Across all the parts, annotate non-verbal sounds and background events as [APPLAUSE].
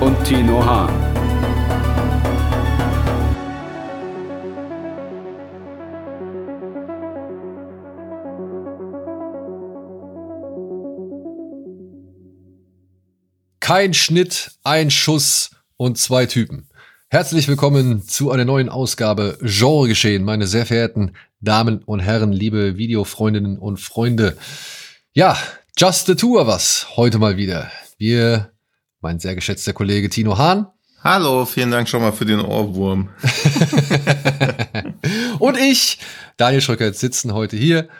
und Tino Hahn. Kein Schnitt, ein Schuss und zwei Typen. Herzlich willkommen zu einer neuen Ausgabe Genregeschehen, meine sehr verehrten Damen und Herren, liebe Videofreundinnen und Freunde. Ja, Just the Two of Us heute mal wieder. Wir, mein sehr geschätzter Kollege Tino Hahn. Hallo, vielen Dank schon mal für den Ohrwurm. [LAUGHS] und ich, Daniel Schröcker, sitzen heute hier,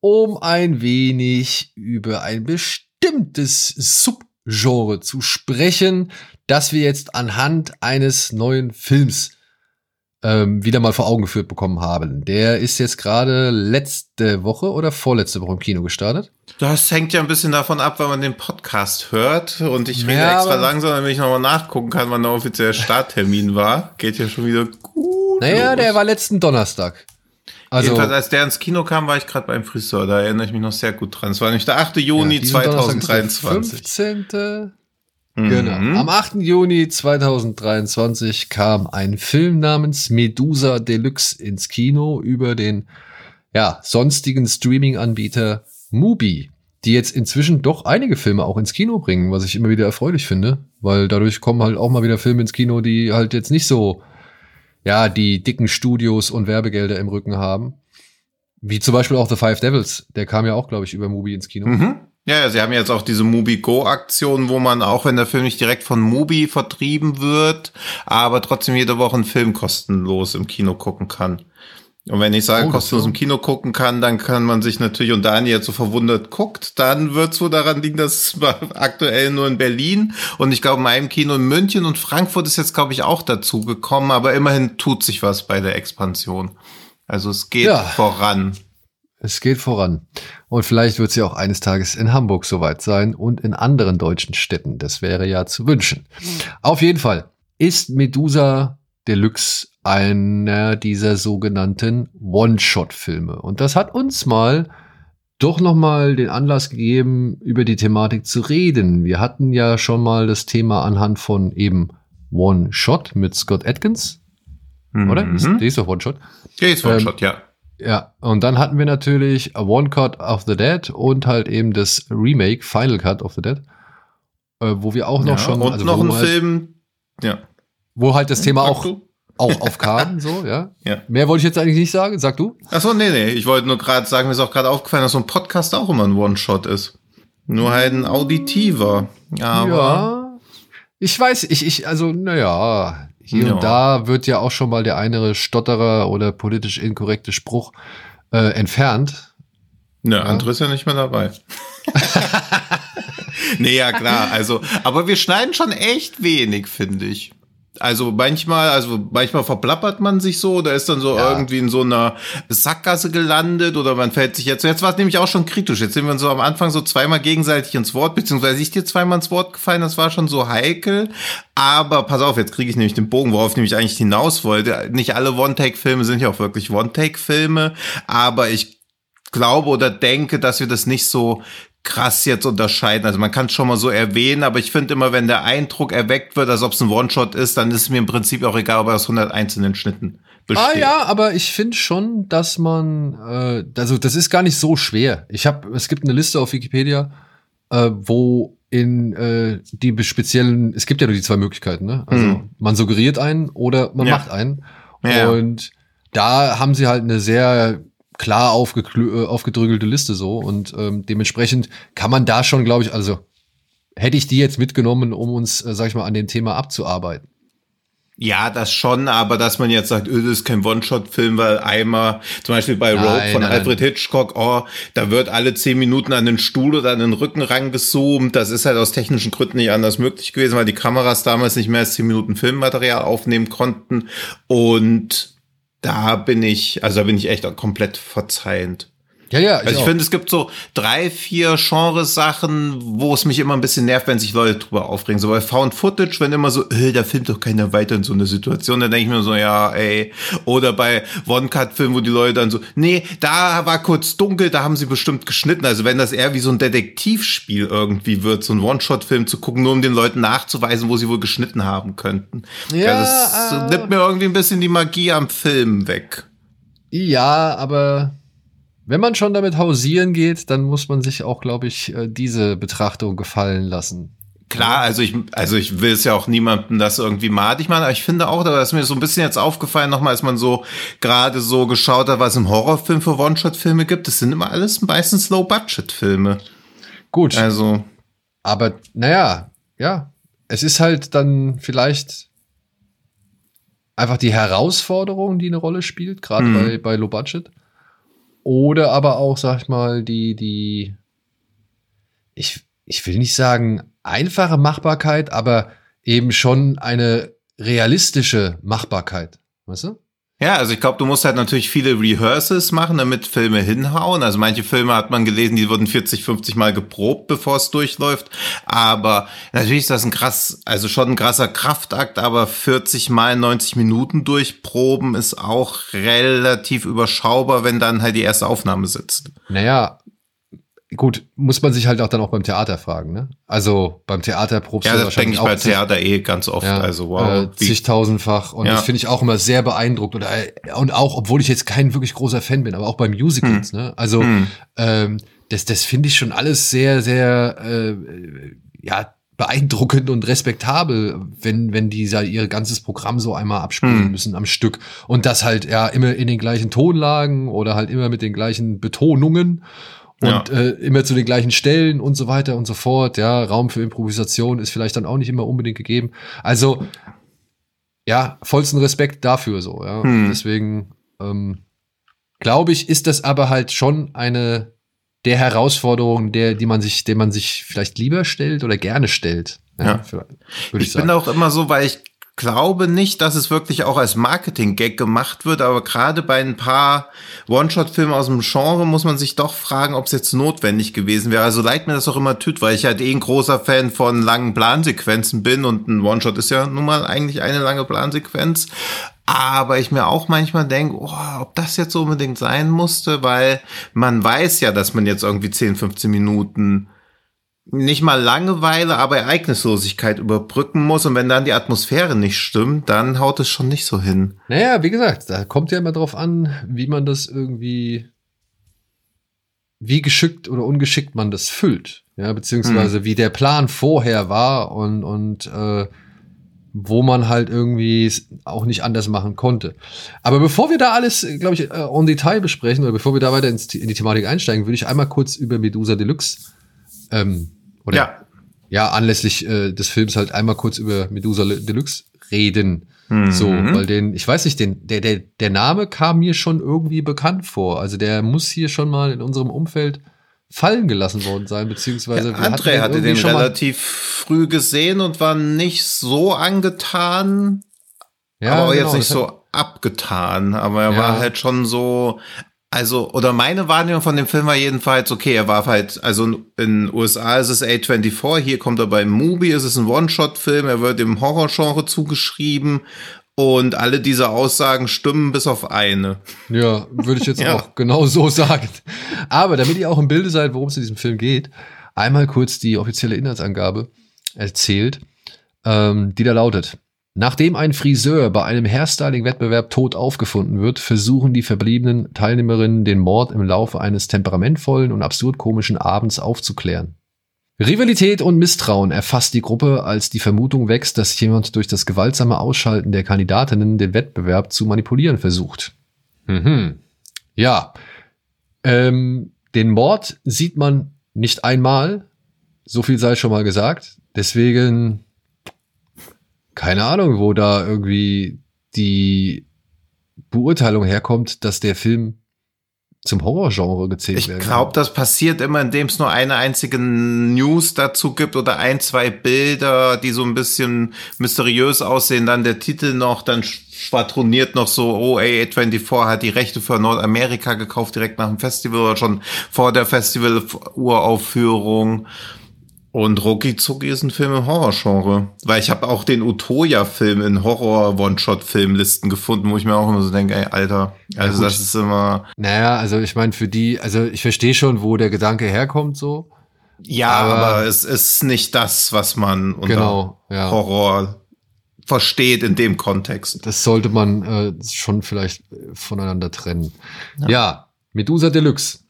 um ein wenig über ein bestimmtes Subgenre zu sprechen, das wir jetzt anhand eines neuen Films ähm, wieder mal vor Augen geführt bekommen haben. Der ist jetzt gerade letzte Woche oder vorletzte Woche im Kino gestartet. Das hängt ja ein bisschen davon ab, wenn man den Podcast hört. Und ich rede ja, extra langsam, damit ich nochmal nachgucken kann, wann der offizielle Starttermin war. Geht ja schon wieder gut. Naja, los. der war letzten Donnerstag. Also, Jedenfalls, als der ins Kino kam, war ich gerade beim Friseur. Da erinnere ich mich noch sehr gut dran. Es war nämlich der 8. Juni ja, 2023. 15. Genau. Mhm. Am 8. Juni 2023 kam ein Film namens Medusa Deluxe ins Kino über den ja, sonstigen Streaming-Anbieter Mubi, die jetzt inzwischen doch einige Filme auch ins Kino bringen, was ich immer wieder erfreulich finde, weil dadurch kommen halt auch mal wieder Filme ins Kino, die halt jetzt nicht so, ja, die dicken Studios und Werbegelder im Rücken haben. Wie zum Beispiel auch The Five Devils, der kam ja auch, glaube ich, über Mubi ins Kino. Mhm. Ja, ja, sie haben jetzt auch diese Mubi Go Aktion, wo man auch, wenn der Film nicht direkt von Mubi vertrieben wird, aber trotzdem jede Woche einen Film kostenlos im Kino gucken kann. Und wenn ich sage, oh, kostenlos im Kino gucken kann, dann kann man sich natürlich, und Daniel jetzt so verwundert guckt, dann wird so daran liegen, dass es [LAUGHS] aktuell nur in Berlin und ich glaube in meinem Kino in München und Frankfurt ist jetzt, glaube ich, auch dazu gekommen, aber immerhin tut sich was bei der Expansion. Also es geht ja. voran. Es geht voran. Und vielleicht wird sie auch eines Tages in Hamburg soweit sein und in anderen deutschen Städten. Das wäre ja zu wünschen. Auf jeden Fall ist Medusa Deluxe einer dieser sogenannten One-Shot-Filme. Und das hat uns mal doch noch mal den Anlass gegeben, über die Thematik zu reden. Wir hatten ja schon mal das Thema anhand von eben One-Shot mit Scott Atkins. Mhm. Oder? Die ist doch One-Shot. Die ist One-Shot, ähm, ja. Ja, und dann hatten wir natürlich One Cut of the Dead und halt eben das Remake Final Cut of the Dead, äh, wo wir auch noch ja, schon und also noch ein halt, Film, ja, wo halt das Thema auch auch aufkam, so [LAUGHS] ja. ja. Mehr wollte ich jetzt eigentlich nicht sagen. Sag du? Ach so, nee, nee. Ich wollte nur gerade sagen, mir ist auch gerade aufgefallen, dass so ein Podcast auch immer ein One Shot ist. Nur halt ein auditiver. Aber ja. Ich weiß, ich, ich, also, naja, hier ja. und da wird ja auch schon mal der eine Stotterer oder politisch inkorrekte Spruch äh, entfernt. Ne, ja. andere ist ja nicht mehr dabei. [LAUGHS] nee, ja klar. Also, aber wir schneiden schon echt wenig, finde ich. Also manchmal, also manchmal verplappert man sich so, oder ist dann so ja. irgendwie in so einer Sackgasse gelandet oder man fällt sich jetzt. Jetzt war es nämlich auch schon kritisch. Jetzt sind wir so am Anfang so zweimal gegenseitig ins Wort, beziehungsweise ich dir zweimal ins Wort gefallen, das war schon so heikel. Aber pass auf, jetzt kriege ich nämlich den Bogen, worauf ich nämlich eigentlich hinaus wollte. Nicht alle One-Take-Filme sind ja auch wirklich One-Take-Filme, aber ich glaube oder denke, dass wir das nicht so krass jetzt unterscheiden. Also man kann es schon mal so erwähnen, aber ich finde immer, wenn der Eindruck erweckt wird, als ob es ein One-Shot ist, dann ist es mir im Prinzip auch egal, ob er aus 100 einzelnen Schnitten besteht. Ah ja, aber ich finde schon, dass man, äh, also das ist gar nicht so schwer. Ich habe, es gibt eine Liste auf Wikipedia, äh, wo in äh, die speziellen, es gibt ja nur die zwei Möglichkeiten, ne? Also hm. man suggeriert einen oder man ja. macht einen. Ja. Und da haben sie halt eine sehr klar aufge aufgedrügelte Liste so und ähm, dementsprechend kann man da schon, glaube ich, also hätte ich die jetzt mitgenommen, um uns, äh, sag ich mal, an dem Thema abzuarbeiten. Ja, das schon, aber dass man jetzt sagt, öh, das ist kein One-Shot-Film, weil einmal, zum Beispiel bei Rogue nein, von nein. Alfred Hitchcock, oh, da wird alle zehn Minuten an den Stuhl oder an den Rücken rangezoomt. Das ist halt aus technischen Gründen nicht anders möglich gewesen, weil die Kameras damals nicht mehr als zehn Minuten Filmmaterial aufnehmen konnten. Und da bin ich, also da bin ich echt komplett verzeihend. Ja, ja. Ich also ich finde, es gibt so drei, vier Genresachen, wo es mich immer ein bisschen nervt, wenn sich Leute drüber aufregen. So bei Found Footage, wenn immer so, äh, da filmt doch keiner weiter in so einer Situation, dann denke ich mir so, ja, ey. Oder bei One-Cut-Filmen, wo die Leute dann so, nee, da war kurz dunkel, da haben sie bestimmt geschnitten. Also wenn das eher wie so ein Detektivspiel irgendwie wird, so ein One-Shot-Film zu gucken, nur um den Leuten nachzuweisen, wo sie wohl geschnitten haben könnten. Ja, also das äh, nimmt mir irgendwie ein bisschen die Magie am Film weg. Ja, aber wenn man schon damit hausieren geht, dann muss man sich auch, glaube ich, äh, diese Betrachtung gefallen lassen. Klar, also ich, also ich will es ja auch niemandem das irgendwie madig machen, aber ich finde auch, da ist mir so ein bisschen jetzt aufgefallen, nochmal, als man so gerade so geschaut hat, was es im Horrorfilm für One-Shot-Filme gibt. Das sind immer alles meistens Low-Budget-Filme. Gut. Also. Aber, naja, ja. Es ist halt dann vielleicht einfach die Herausforderung, die eine Rolle spielt, gerade hm. bei, bei Low-Budget. Oder aber auch, sag ich mal, die, die, ich, ich will nicht sagen einfache Machbarkeit, aber eben schon eine realistische Machbarkeit. Weißt du? Ja, also ich glaube, du musst halt natürlich viele Rehearsals machen, damit Filme hinhauen. Also manche Filme hat man gelesen, die wurden 40, 50 Mal geprobt, bevor es durchläuft. Aber natürlich ist das ein krass, also schon ein krasser Kraftakt, aber 40 Mal 90 Minuten durchproben ist auch relativ überschaubar, wenn dann halt die erste Aufnahme sitzt. Naja, gut, muss man sich halt auch dann auch beim Theater fragen, ne? Also beim Theater probst ja, du das denke ich bei Theater eh ganz oft. Ja, also wow. Äh, zigtausendfach. Und ja. das finde ich auch immer sehr beeindruckt. Oder, äh, und auch, obwohl ich jetzt kein wirklich großer Fan bin, aber auch bei Musicals, hm. ne? Also hm. ähm, das, das finde ich schon alles sehr, sehr äh, ja, beeindruckend und respektabel, wenn, wenn die ihr ganzes Programm so einmal abspielen hm. müssen am Stück. Und das halt ja immer in den gleichen Tonlagen oder halt immer mit den gleichen Betonungen und ja. äh, immer zu den gleichen Stellen und so weiter und so fort. Ja, Raum für Improvisation ist vielleicht dann auch nicht immer unbedingt gegeben. Also ja, vollsten Respekt dafür so. Ja, hm. deswegen ähm, glaube ich, ist das aber halt schon eine der Herausforderungen, der, die man sich, der man sich vielleicht lieber stellt oder gerne stellt. Ja, ja. Für, ich, ich bin auch immer so, weil ich glaube nicht, dass es wirklich auch als Marketing-Gag gemacht wird, aber gerade bei ein paar One-Shot-Filmen aus dem Genre muss man sich doch fragen, ob es jetzt notwendig gewesen wäre. Also leid mir das auch immer tut, weil ich halt eh ein großer Fan von langen Plansequenzen bin und ein One-Shot ist ja nun mal eigentlich eine lange Plansequenz. Aber ich mir auch manchmal denke, oh, ob das jetzt unbedingt sein musste, weil man weiß ja, dass man jetzt irgendwie 10, 15 Minuten nicht mal Langeweile, aber Ereignislosigkeit überbrücken muss. Und wenn dann die Atmosphäre nicht stimmt, dann haut es schon nicht so hin. Naja, wie gesagt, da kommt ja immer drauf an, wie man das irgendwie, wie geschickt oder ungeschickt man das füllt. Ja, beziehungsweise hm. wie der Plan vorher war und, und äh, wo man halt irgendwie auch nicht anders machen konnte. Aber bevor wir da alles, glaube ich, äh, on Detail besprechen oder bevor wir da weiter in die Thematik einsteigen, würde ich einmal kurz über Medusa Deluxe ähm, oder ja, ja anlässlich äh, des Films halt einmal kurz über Medusa Deluxe reden. Mhm. So, weil den, ich weiß nicht, den, der, der, der Name kam mir schon irgendwie bekannt vor. Also der muss hier schon mal in unserem Umfeld fallen gelassen worden sein, beziehungsweise ja, André hatte den relativ früh gesehen und war nicht so angetan, ja, aber genau, jetzt nicht so abgetan, aber er ja. war halt schon so, also, oder meine Wahrnehmung von dem Film war jedenfalls, okay, er war halt, also in den USA ist es A24, hier kommt er bei Movie, ist es ein One-Shot-Film, er wird dem Horror-Genre zugeschrieben und alle diese Aussagen stimmen bis auf eine. Ja, würde ich jetzt [LAUGHS] ja. auch genau so sagen. Aber damit ihr auch im Bilde seid, worum es in diesem Film geht, einmal kurz die offizielle Inhaltsangabe erzählt, ähm, die da lautet. Nachdem ein Friseur bei einem Hairstyling-Wettbewerb tot aufgefunden wird, versuchen die verbliebenen Teilnehmerinnen den Mord im Laufe eines temperamentvollen und absurd komischen Abends aufzuklären. Rivalität und Misstrauen erfasst die Gruppe, als die Vermutung wächst, dass jemand durch das gewaltsame Ausschalten der Kandidatinnen den Wettbewerb zu manipulieren versucht. Mhm. Ja. Ähm, den Mord sieht man nicht einmal. So viel sei schon mal gesagt. Deswegen keine Ahnung, wo da irgendwie die Beurteilung herkommt, dass der Film zum Horrorgenre gezählt ich werden. Ich glaube, das passiert immer, indem es nur eine einzige News dazu gibt oder ein, zwei Bilder, die so ein bisschen mysteriös aussehen, dann der Titel noch, dann schwadroniert noch so, oh, A24 hat die Rechte für Nordamerika gekauft, direkt nach dem Festival oder schon vor der Festival-Uraufführung. Und Rocky Zucki ist ein Film im Horrorgenre. Weil ich habe auch den Utoya-Film in Horror-One-Shot-Filmlisten gefunden, wo ich mir auch immer so denke, ey, Alter, also ja, das ist immer. Naja, also ich meine, für die, also ich verstehe schon, wo der Gedanke herkommt, so. Ja, aber, aber es ist nicht das, was man unter genau, ja. Horror versteht in dem Kontext. Das sollte man äh, schon vielleicht voneinander trennen. Ja, ja Medusa Deluxe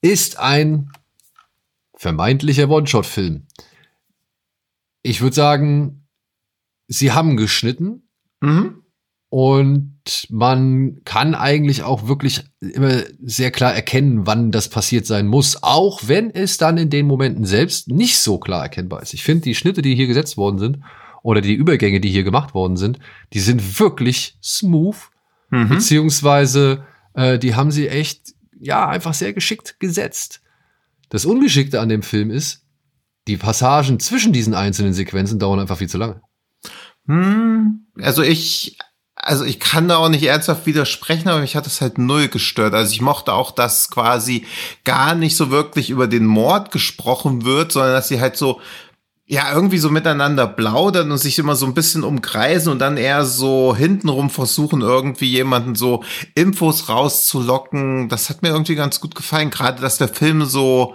ist ein vermeintlicher One-Shot-Film. Ich würde sagen, sie haben geschnitten mhm. und man kann eigentlich auch wirklich immer sehr klar erkennen, wann das passiert sein muss, auch wenn es dann in den Momenten selbst nicht so klar erkennbar ist. Ich finde, die Schnitte, die hier gesetzt worden sind, oder die Übergänge, die hier gemacht worden sind, die sind wirklich smooth, mhm. beziehungsweise äh, die haben sie echt, ja, einfach sehr geschickt gesetzt. Das Ungeschickte an dem Film ist, die Passagen zwischen diesen einzelnen Sequenzen dauern einfach viel zu lange. Hm, also ich, also ich kann da auch nicht ernsthaft widersprechen, aber mich hat es halt null gestört. Also ich mochte auch, dass quasi gar nicht so wirklich über den Mord gesprochen wird, sondern dass sie halt so ja, irgendwie so miteinander plaudern und sich immer so ein bisschen umkreisen und dann eher so hintenrum versuchen, irgendwie jemanden so Infos rauszulocken. Das hat mir irgendwie ganz gut gefallen, gerade dass der Film so,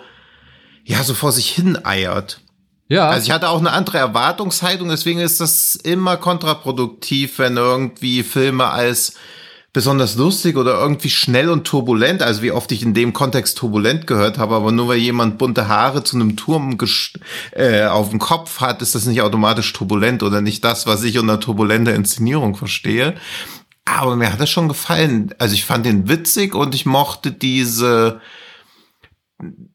ja, so vor sich hin eiert. Ja. Also ich hatte auch eine andere Erwartungshaltung, deswegen ist das immer kontraproduktiv, wenn irgendwie Filme als besonders lustig oder irgendwie schnell und turbulent, also wie oft ich in dem Kontext turbulent gehört habe, aber nur weil jemand bunte Haare zu einem Turm äh, auf dem Kopf hat, ist das nicht automatisch turbulent oder nicht das, was ich unter turbulenter Inszenierung verstehe. Aber mir hat das schon gefallen. Also ich fand den witzig und ich mochte diese,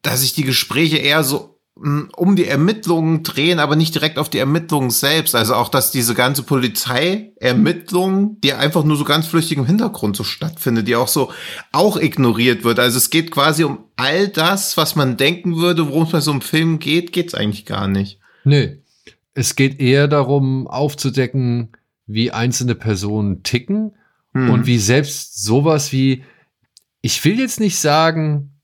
dass ich die Gespräche eher so um die Ermittlungen drehen, aber nicht direkt auf die Ermittlungen selbst. Also auch, dass diese ganze Polizeiermittlung, die einfach nur so ganz flüchtig im Hintergrund so stattfindet, die auch so auch ignoriert wird. Also es geht quasi um all das, was man denken würde, worum es bei so einem Film geht, geht es eigentlich gar nicht. Nee. Es geht eher darum, aufzudecken, wie einzelne Personen ticken hm. und wie selbst sowas wie, ich will jetzt nicht sagen,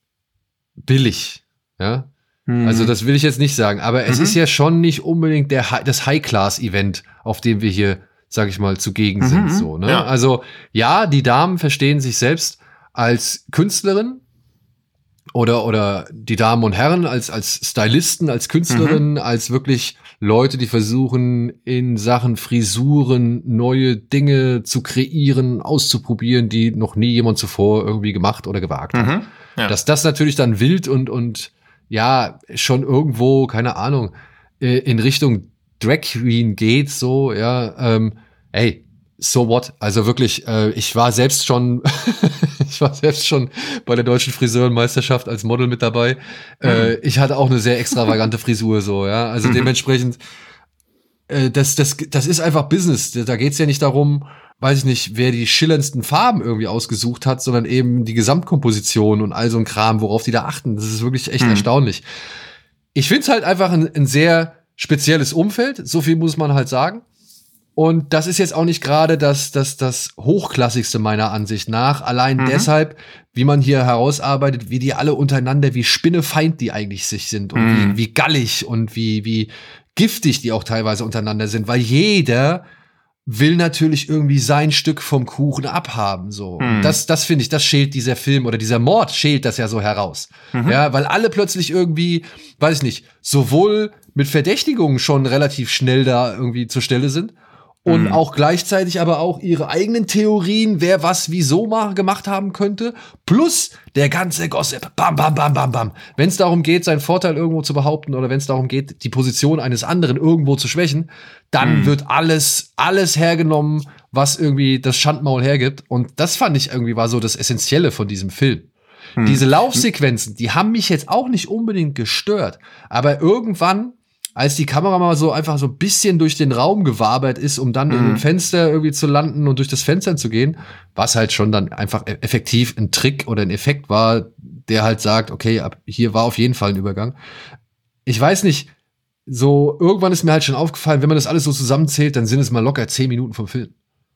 billig, ja, also mhm. das will ich jetzt nicht sagen, aber es mhm. ist ja schon nicht unbedingt der, das High-Class-Event, auf dem wir hier, sag ich mal, zugegen mhm. sind. So, ne? Ja. Also ja, die Damen verstehen sich selbst als Künstlerin oder, oder die Damen und Herren als, als Stylisten, als Künstlerin, mhm. als wirklich Leute, die versuchen, in Sachen Frisuren neue Dinge zu kreieren, auszuprobieren, die noch nie jemand zuvor irgendwie gemacht oder gewagt hat. Mhm. Ja. Dass das natürlich dann wild und, und ja schon irgendwo, keine Ahnung, äh, in Richtung Drag Queen geht, so, ja, ähm, ey, so what? Also wirklich, äh, ich war selbst schon, [LAUGHS] ich war selbst schon bei der deutschen Friseurenmeisterschaft als Model mit dabei. Äh, mhm. Äh, ich hatte auch eine sehr extravagante Frisur, so, ja. Also mhm. dementsprechend, äh, das, das, das ist einfach Business. Da geht's ja nicht darum, weiß ich nicht, wer die schillerndsten Farben irgendwie ausgesucht hat, sondern eben die Gesamtkomposition und all so ein Kram, worauf die da achten. Das ist wirklich echt mhm. erstaunlich. Ich finde es halt einfach ein, ein sehr spezielles Umfeld, so viel muss man halt sagen. Und das ist jetzt auch nicht gerade das, das, das Hochklassigste meiner Ansicht nach. Allein mhm. deshalb, wie man hier herausarbeitet, wie die alle untereinander, wie spinnefeind die eigentlich sich sind und mhm. wie, wie gallig und wie, wie giftig die auch teilweise untereinander sind, weil jeder will natürlich irgendwie sein Stück vom Kuchen abhaben, so. Mhm. Das, das finde ich, das schält dieser Film oder dieser Mord schält das ja so heraus. Mhm. Ja, weil alle plötzlich irgendwie, weiß ich nicht, sowohl mit Verdächtigungen schon relativ schnell da irgendwie zur Stelle sind und mhm. auch gleichzeitig aber auch ihre eigenen Theorien, wer was wieso mal gemacht haben könnte, plus der ganze Gossip. Bam, bam, bam, bam, bam. Wenn es darum geht, seinen Vorteil irgendwo zu behaupten oder wenn es darum geht, die Position eines anderen irgendwo zu schwächen, dann mhm. wird alles, alles hergenommen, was irgendwie das Schandmaul hergibt. Und das fand ich irgendwie war so das Essentielle von diesem Film. Mhm. Diese Laufsequenzen, die haben mich jetzt auch nicht unbedingt gestört, aber irgendwann als die Kamera mal so einfach so ein bisschen durch den Raum gewabert ist, um dann mhm. in ein Fenster irgendwie zu landen und durch das Fenster zu gehen, was halt schon dann einfach e-, effektiv ein Trick oder ein Effekt war, der halt sagt, okay, ab hier war auf jeden Fall ein Übergang. Ich weiß nicht, so irgendwann ist mir halt schon aufgefallen, wenn man das alles so zusammenzählt, dann sind es mal locker zehn Minuten vom Film.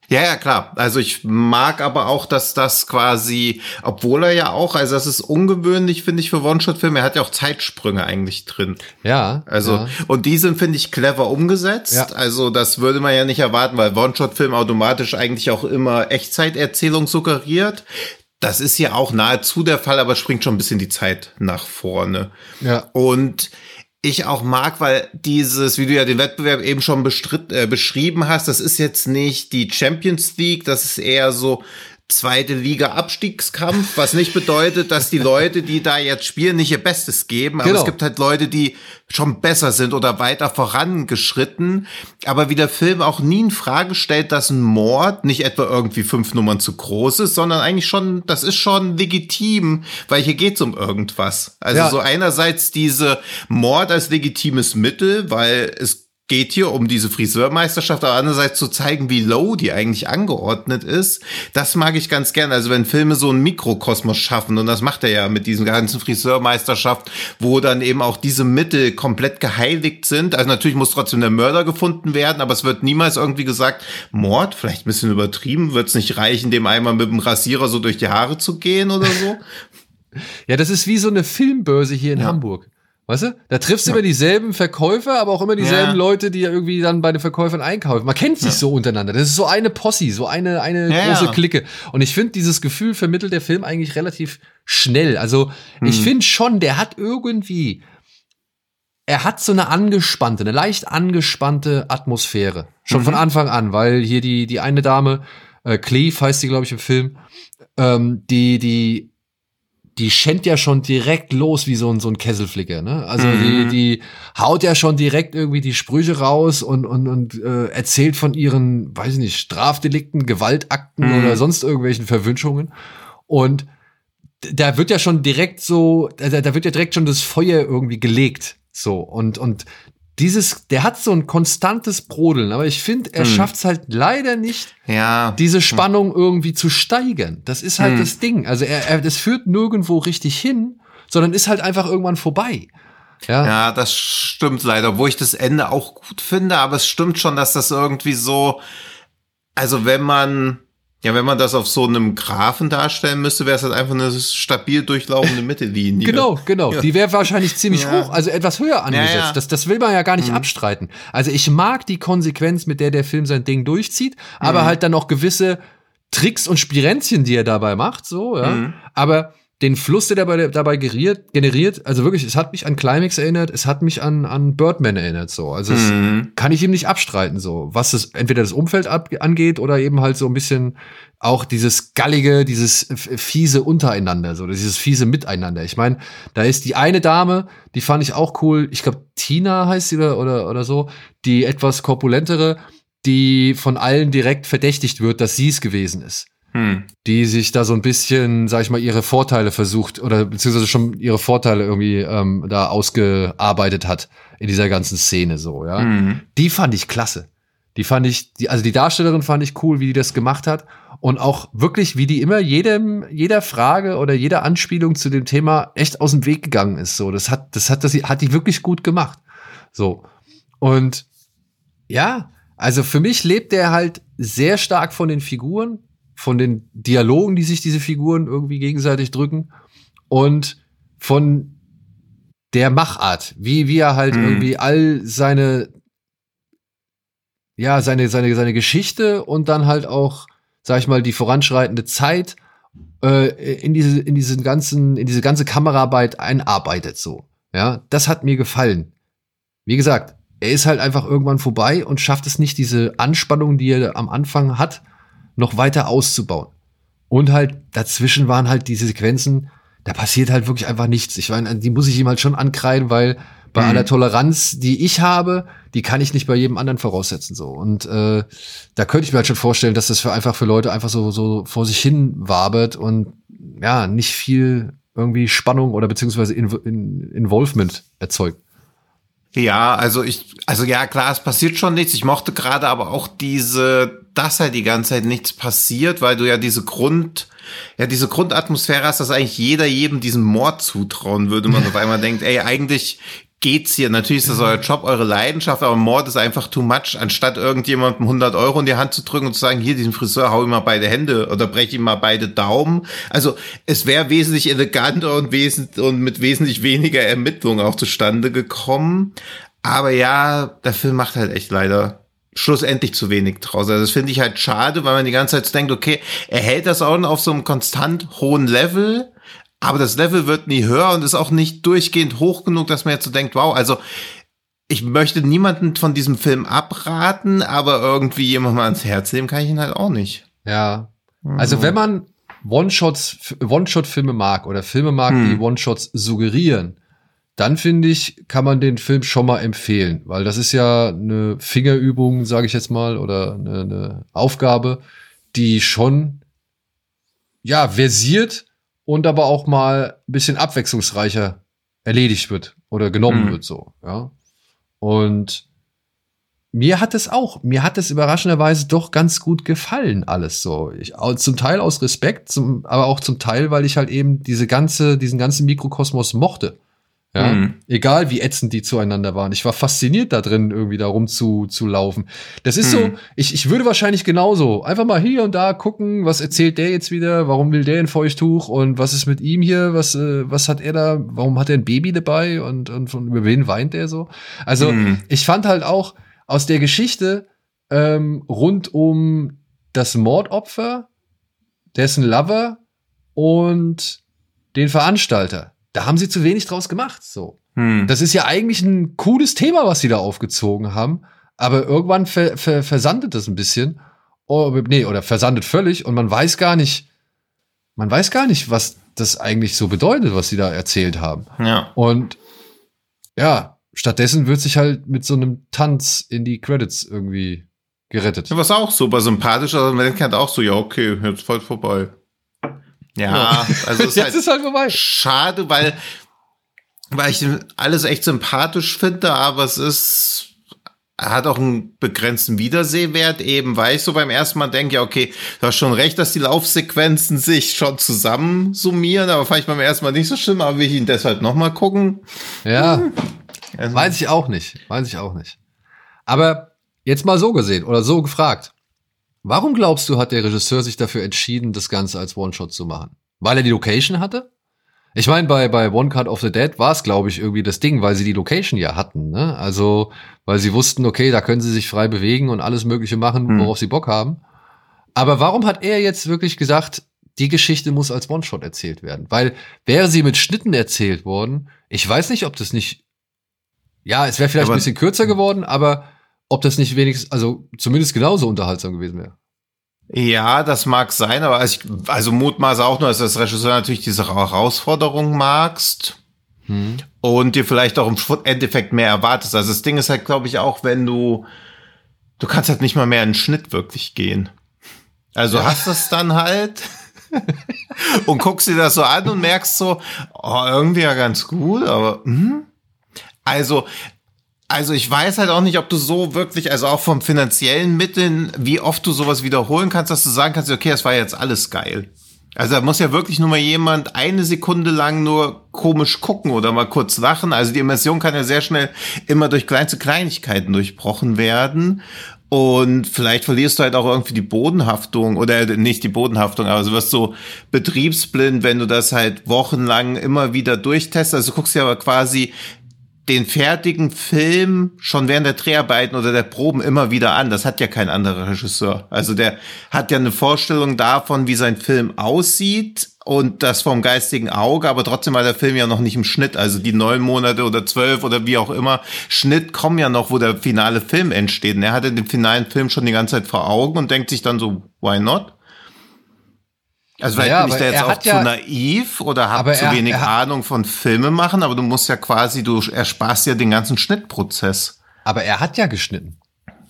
Ja, ja, klar. Also ich mag aber auch, dass das quasi, obwohl er ja auch, also das ist ungewöhnlich, finde ich, für One-Shot-Filme, er hat ja auch Zeitsprünge eigentlich drin. Ja. Also, ja. und die sind, finde ich, clever umgesetzt. Ja. Also das würde man ja nicht erwarten, weil One-Shot-Film automatisch eigentlich auch immer Echtzeiterzählung suggeriert. Das ist ja auch nahezu der Fall, aber springt schon ein bisschen die Zeit nach vorne. Ja. Und ich auch mag, weil dieses, wie du ja den Wettbewerb eben schon bestritt, äh, beschrieben hast, das ist jetzt nicht die Champions League, das ist eher so zweite Liga Abstiegskampf, was nicht bedeutet, dass die Leute, die da jetzt spielen, nicht ihr Bestes geben. Aber genau. es gibt halt Leute, die schon besser sind oder weiter vorangeschritten. Aber wie der Film auch nie in Frage stellt, dass ein Mord nicht etwa irgendwie fünf Nummern zu groß ist, sondern eigentlich schon, das ist schon legitim, weil hier geht's um irgendwas. Also ja. so einerseits diese Mord als legitimes Mittel, weil es geht hier um diese Friseurmeisterschaft, aber andererseits zu zeigen, wie low die eigentlich angeordnet ist. Das mag ich ganz gern. Also wenn Filme so einen Mikrokosmos schaffen, und das macht er ja mit diesen ganzen Friseurmeisterschaft, wo dann eben auch diese Mittel komplett geheiligt sind. Also natürlich muss trotzdem der Mörder gefunden werden, aber es wird niemals irgendwie gesagt, Mord, vielleicht ein bisschen übertrieben, wird es nicht reichen, dem einmal mit dem Rasierer so durch die Haare zu gehen oder so. [LAUGHS] Ja, das ist wie so eine Filmbörse hier in ja. Hamburg. Weißt du? Da triffst du ja. immer dieselben Verkäufer, aber auch immer dieselben ja. Leute, die ja irgendwie dann bei den Verkäufern einkaufen. Man kennt sich ja. so untereinander. Das ist so eine Posse, so eine, eine große Clique. Und ich finde, dieses Gefühl vermittelt der Film eigentlich relativ schnell. Also, hm. ich finde schon, der hat irgendwie, er hat so eine angespannte, eine leicht angespannte Atmosphäre. Schon mhm. von Anfang an, weil hier die, die eine Dame, äh, Cleve heißt sie, glaube ich, im Film, ähm, die, die die schenkt ja schon direkt los wie so ein, so ein Kesselflicker, ne? Also mhm. die, die haut ja schon direkt irgendwie die Sprüche raus und, und, und äh, erzählt von ihren, weiß ich nicht, Strafdelikten, Gewaltakten mhm. oder sonst irgendwelchen Verwünschungen. Und da wird ja schon direkt so, da, da wird ja direkt schon das Feuer irgendwie gelegt. So, und, und dieses, der hat so ein konstantes Brodeln, aber ich finde, er hm. schafft es halt leider nicht, ja. diese Spannung irgendwie zu steigern. Das ist halt hm. das Ding. Also er, er, das führt nirgendwo richtig hin, sondern ist halt einfach irgendwann vorbei. Ja. ja, das stimmt leider, wo ich das Ende auch gut finde, aber es stimmt schon, dass das irgendwie so, also wenn man, ja, wenn man das auf so einem Graphen darstellen müsste, wäre es halt einfach eine stabil durchlaufende [LAUGHS] Mittellinie. genau, [LAUGHS] genau. Ja. Die wäre wahrscheinlich ziemlich ja. hoch, also etwas höher angesetzt. Ja, das, das will man ja gar nicht mhm. abstreiten. Also ich mag die Konsequenz, mit der der Film sein Ding durchzieht, aber mhm. halt dann auch gewisse Tricks und Spirenzchen, die er dabei macht, so, ja. Mhm. Aber den Fluss, der dabei, dabei geriert, generiert, also wirklich, es hat mich an Climax erinnert, es hat mich an, an Birdman erinnert, so. Also mhm. kann ich ihm nicht abstreiten, so. Was das, entweder das Umfeld ab, angeht oder eben halt so ein bisschen auch dieses gallige, dieses fiese untereinander, so, dieses fiese Miteinander. Ich meine, da ist die eine Dame, die fand ich auch cool, ich glaube, Tina heißt sie oder, oder, oder so, die etwas korpulentere, die von allen direkt verdächtigt wird, dass sie es gewesen ist hm. die sich da so ein bisschen, sag ich mal, ihre Vorteile versucht oder beziehungsweise schon ihre Vorteile irgendwie ähm, da ausgearbeitet hat in dieser ganzen Szene so, ja. Hm. Die fand ich klasse. Die fand ich, die, also die Darstellerin fand ich cool, wie die das gemacht hat. Und auch wirklich, wie die immer jedem, jeder Frage oder jeder Anspielung zu dem Thema echt aus dem Weg gegangen ist. So, das hat, das hat, das hat die wirklich gut gemacht. So. Und ja, also für mich lebt der halt sehr stark von den Figuren von den Dialogen, die sich diese Figuren irgendwie gegenseitig drücken und von der Machart, wie, wie er halt mhm. irgendwie all seine, ja, seine, seine, seine Geschichte und dann halt auch, sag ich mal, die voranschreitende Zeit äh, in diese, in diesen ganzen, in diese ganze Kameraarbeit einarbeitet, so. Ja, das hat mir gefallen. Wie gesagt, er ist halt einfach irgendwann vorbei und schafft es nicht, diese Anspannung, die er am Anfang hat, noch weiter auszubauen. Und halt dazwischen waren halt diese Sequenzen, da passiert halt wirklich einfach nichts. Ich meine, die muss ich ihm halt schon ankreiden, weil bei mhm. aller Toleranz, die ich habe, die kann ich nicht bei jedem anderen voraussetzen so. Und äh, da könnte ich mir halt schon vorstellen, dass das für einfach für Leute einfach so so vor sich hin wabert und ja nicht viel irgendwie Spannung oder beziehungsweise in, in, Involvement erzeugt. Ja, also ich, also ja, klar, es passiert schon nichts. Ich mochte gerade aber auch diese, dass halt die ganze Zeit nichts passiert, weil du ja diese Grund, ja, diese Grundatmosphäre hast, dass eigentlich jeder jedem diesen Mord zutrauen würde. Man auf einmal denkt, ey, eigentlich geht's hier. Natürlich ist das euer Job, eure Leidenschaft, aber Mord ist einfach too much, anstatt irgendjemandem 100 Euro in die Hand zu drücken und zu sagen, hier, diesen Friseur, hau ihm mal beide Hände oder breche ihm mal beide Daumen. Also, es wäre wesentlich eleganter und, wesentlich, und mit wesentlich weniger Ermittlung auch zustande gekommen. Aber ja, der Film macht halt echt leider schlussendlich zu wenig draus. Also das finde ich halt schade, weil man die ganze Zeit denkt, okay, er hält das auch auf so einem konstant hohen Level, aber das Level wird nie höher und ist auch nicht durchgehend hoch genug, dass man jetzt so denkt, wow, also ich möchte niemanden von diesem Film abraten, aber irgendwie jemand mal ans Herz nehmen kann ich ihn halt auch nicht. Ja. Also wenn man One-Shots, One-Shot-Filme mag oder Filme mag, hm. die One-Shots suggerieren, dann finde ich, kann man den Film schon mal empfehlen, weil das ist ja eine Fingerübung, sage ich jetzt mal, oder eine, eine Aufgabe, die schon ja versiert und aber auch mal ein bisschen abwechslungsreicher erledigt wird oder genommen mhm. wird so, ja. Und mir hat es auch, mir hat es überraschenderweise doch ganz gut gefallen, alles so. Ich, zum Teil aus Respekt, zum, aber auch zum Teil, weil ich halt eben diese ganze, diesen ganzen Mikrokosmos mochte. Ja, mhm. egal wie ätzend die zueinander waren. Ich war fasziniert da drin, irgendwie da rum zu, zu laufen. Das ist mhm. so, ich, ich würde wahrscheinlich genauso einfach mal hier und da gucken, was erzählt der jetzt wieder, warum will der ein Feuchttuch und was ist mit ihm hier, was, äh, was hat er da, warum hat er ein Baby dabei und, und von über wen weint er so? Also, mhm. ich fand halt auch aus der Geschichte ähm, rund um das Mordopfer, dessen Lover und den Veranstalter da haben sie zu wenig draus gemacht. So. Hm. Das ist ja eigentlich ein cooles Thema, was sie da aufgezogen haben. Aber irgendwann ver ver versandet das ein bisschen. Oh, nee, oder versandet völlig und man weiß gar nicht, man weiß gar nicht, was das eigentlich so bedeutet, was sie da erzählt haben. Ja. Und ja, stattdessen wird sich halt mit so einem Tanz in die Credits irgendwie gerettet. Ja, was auch super sympathisch, also man denkt halt auch so, ja, okay, jetzt voll vorbei. Ja, also es ist, [LAUGHS] halt ist halt vorbei. Schade, weil, weil ich alles echt sympathisch finde, aber es ist, hat auch einen begrenzten Wiedersehwert, eben weil ich so beim ersten Mal denke, ja, okay, du hast schon recht, dass die Laufsequenzen sich schon zusammen summieren, aber fand ich beim ersten Mal nicht so schlimm, aber will ich ihn deshalb nochmal gucken? Ja, also, weiß ich auch nicht, weiß ich auch nicht. Aber jetzt mal so gesehen oder so gefragt. Warum glaubst du, hat der Regisseur sich dafür entschieden, das Ganze als One-Shot zu machen? Weil er die Location hatte? Ich meine, bei, bei One Cut of the Dead war es, glaube ich, irgendwie das Ding, weil sie die Location ja hatten. Ne? Also, weil sie wussten, okay, da können sie sich frei bewegen und alles Mögliche machen, hm. worauf sie Bock haben. Aber warum hat er jetzt wirklich gesagt, die Geschichte muss als One-Shot erzählt werden? Weil wäre sie mit Schnitten erzählt worden, ich weiß nicht, ob das nicht. Ja, es wäre vielleicht aber, ein bisschen kürzer geworden, aber ob das nicht wenigstens, also zumindest genauso unterhaltsam gewesen wäre. Ja, das mag sein, aber ich, also mutmaße auch nur, dass du als Regisseur natürlich diese Herausforderung magst hm. und dir vielleicht auch im Endeffekt mehr erwartest. Also das Ding ist halt, glaube ich, auch, wenn du, du kannst halt nicht mal mehr in den Schnitt wirklich gehen. Also ja. hast es dann halt [LAUGHS] und guckst dir das so an und merkst so, oh, irgendwie ja ganz gut, aber hm? also also ich weiß halt auch nicht, ob du so wirklich, also auch vom finanziellen Mitteln, wie oft du sowas wiederholen kannst, dass du sagen kannst, okay, das war jetzt alles geil. Also da muss ja wirklich nur mal jemand eine Sekunde lang nur komisch gucken oder mal kurz lachen. Also die Immersion kann ja sehr schnell immer durch kleinste Kleinigkeiten durchbrochen werden. Und vielleicht verlierst du halt auch irgendwie die Bodenhaftung oder nicht die Bodenhaftung, aber du wirst so betriebsblind, wenn du das halt wochenlang immer wieder durchtestest. Also du guckst ja aber quasi den fertigen Film schon während der Dreharbeiten oder der Proben immer wieder an. Das hat ja kein anderer Regisseur. Also der hat ja eine Vorstellung davon, wie sein Film aussieht und das vom geistigen Auge, aber trotzdem war der Film ja noch nicht im Schnitt. Also die neun Monate oder zwölf oder wie auch immer Schnitt kommen ja noch, wo der finale Film entsteht. Und er hatte den finalen Film schon die ganze Zeit vor Augen und denkt sich dann so, why not? Also vielleicht ja, bin ich da jetzt auch zu ja, naiv oder habe zu wenig er, Ahnung von Filme machen, aber du musst ja quasi, du ersparst ja den ganzen Schnittprozess. Aber er hat ja geschnitten.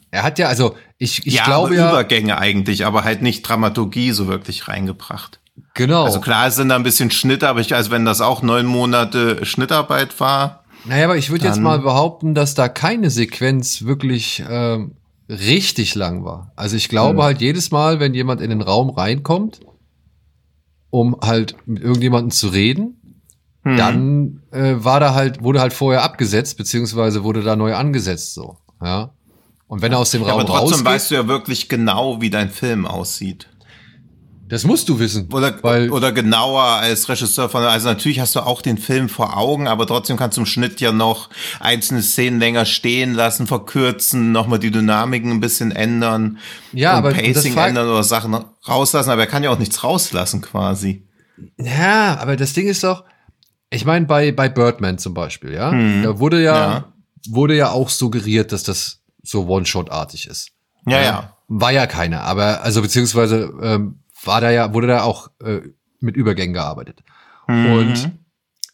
Er hat ja, also ich, ich ja, glaube ja. Übergänge eigentlich, aber halt nicht Dramaturgie so wirklich reingebracht. Genau. Also klar es sind da ein bisschen Schnitte, aber ich, also wenn das auch neun Monate Schnittarbeit war. Naja, aber ich würde jetzt mal behaupten, dass da keine Sequenz wirklich ähm, richtig lang war. Also ich glaube hm. halt jedes Mal, wenn jemand in den Raum reinkommt, um halt mit irgendjemandem zu reden, hm. dann äh, war da halt, wurde halt vorher abgesetzt, beziehungsweise wurde da neu angesetzt, so, ja. Und wenn er aus dem ja, Raum aber trotzdem rausgeht, weißt du ja wirklich genau, wie dein Film aussieht. Das musst du wissen. Oder, weil oder genauer als Regisseur von, also natürlich hast du auch den Film vor Augen, aber trotzdem kannst du im Schnitt ja noch einzelne Szenen länger stehen lassen, verkürzen, nochmal die Dynamiken ein bisschen ändern. Ja, aber Pacing ändern oder Sachen rauslassen, aber er kann ja auch nichts rauslassen quasi. Ja, aber das Ding ist doch, ich meine, bei, bei Birdman zum Beispiel, ja, hm. da wurde ja, ja, wurde ja auch suggeriert, dass das so One-Shot-artig ist. Ja, ja, ja. War ja keiner, aber, also beziehungsweise, ähm, war da ja, wurde da auch äh, mit Übergängen gearbeitet. Mhm. Und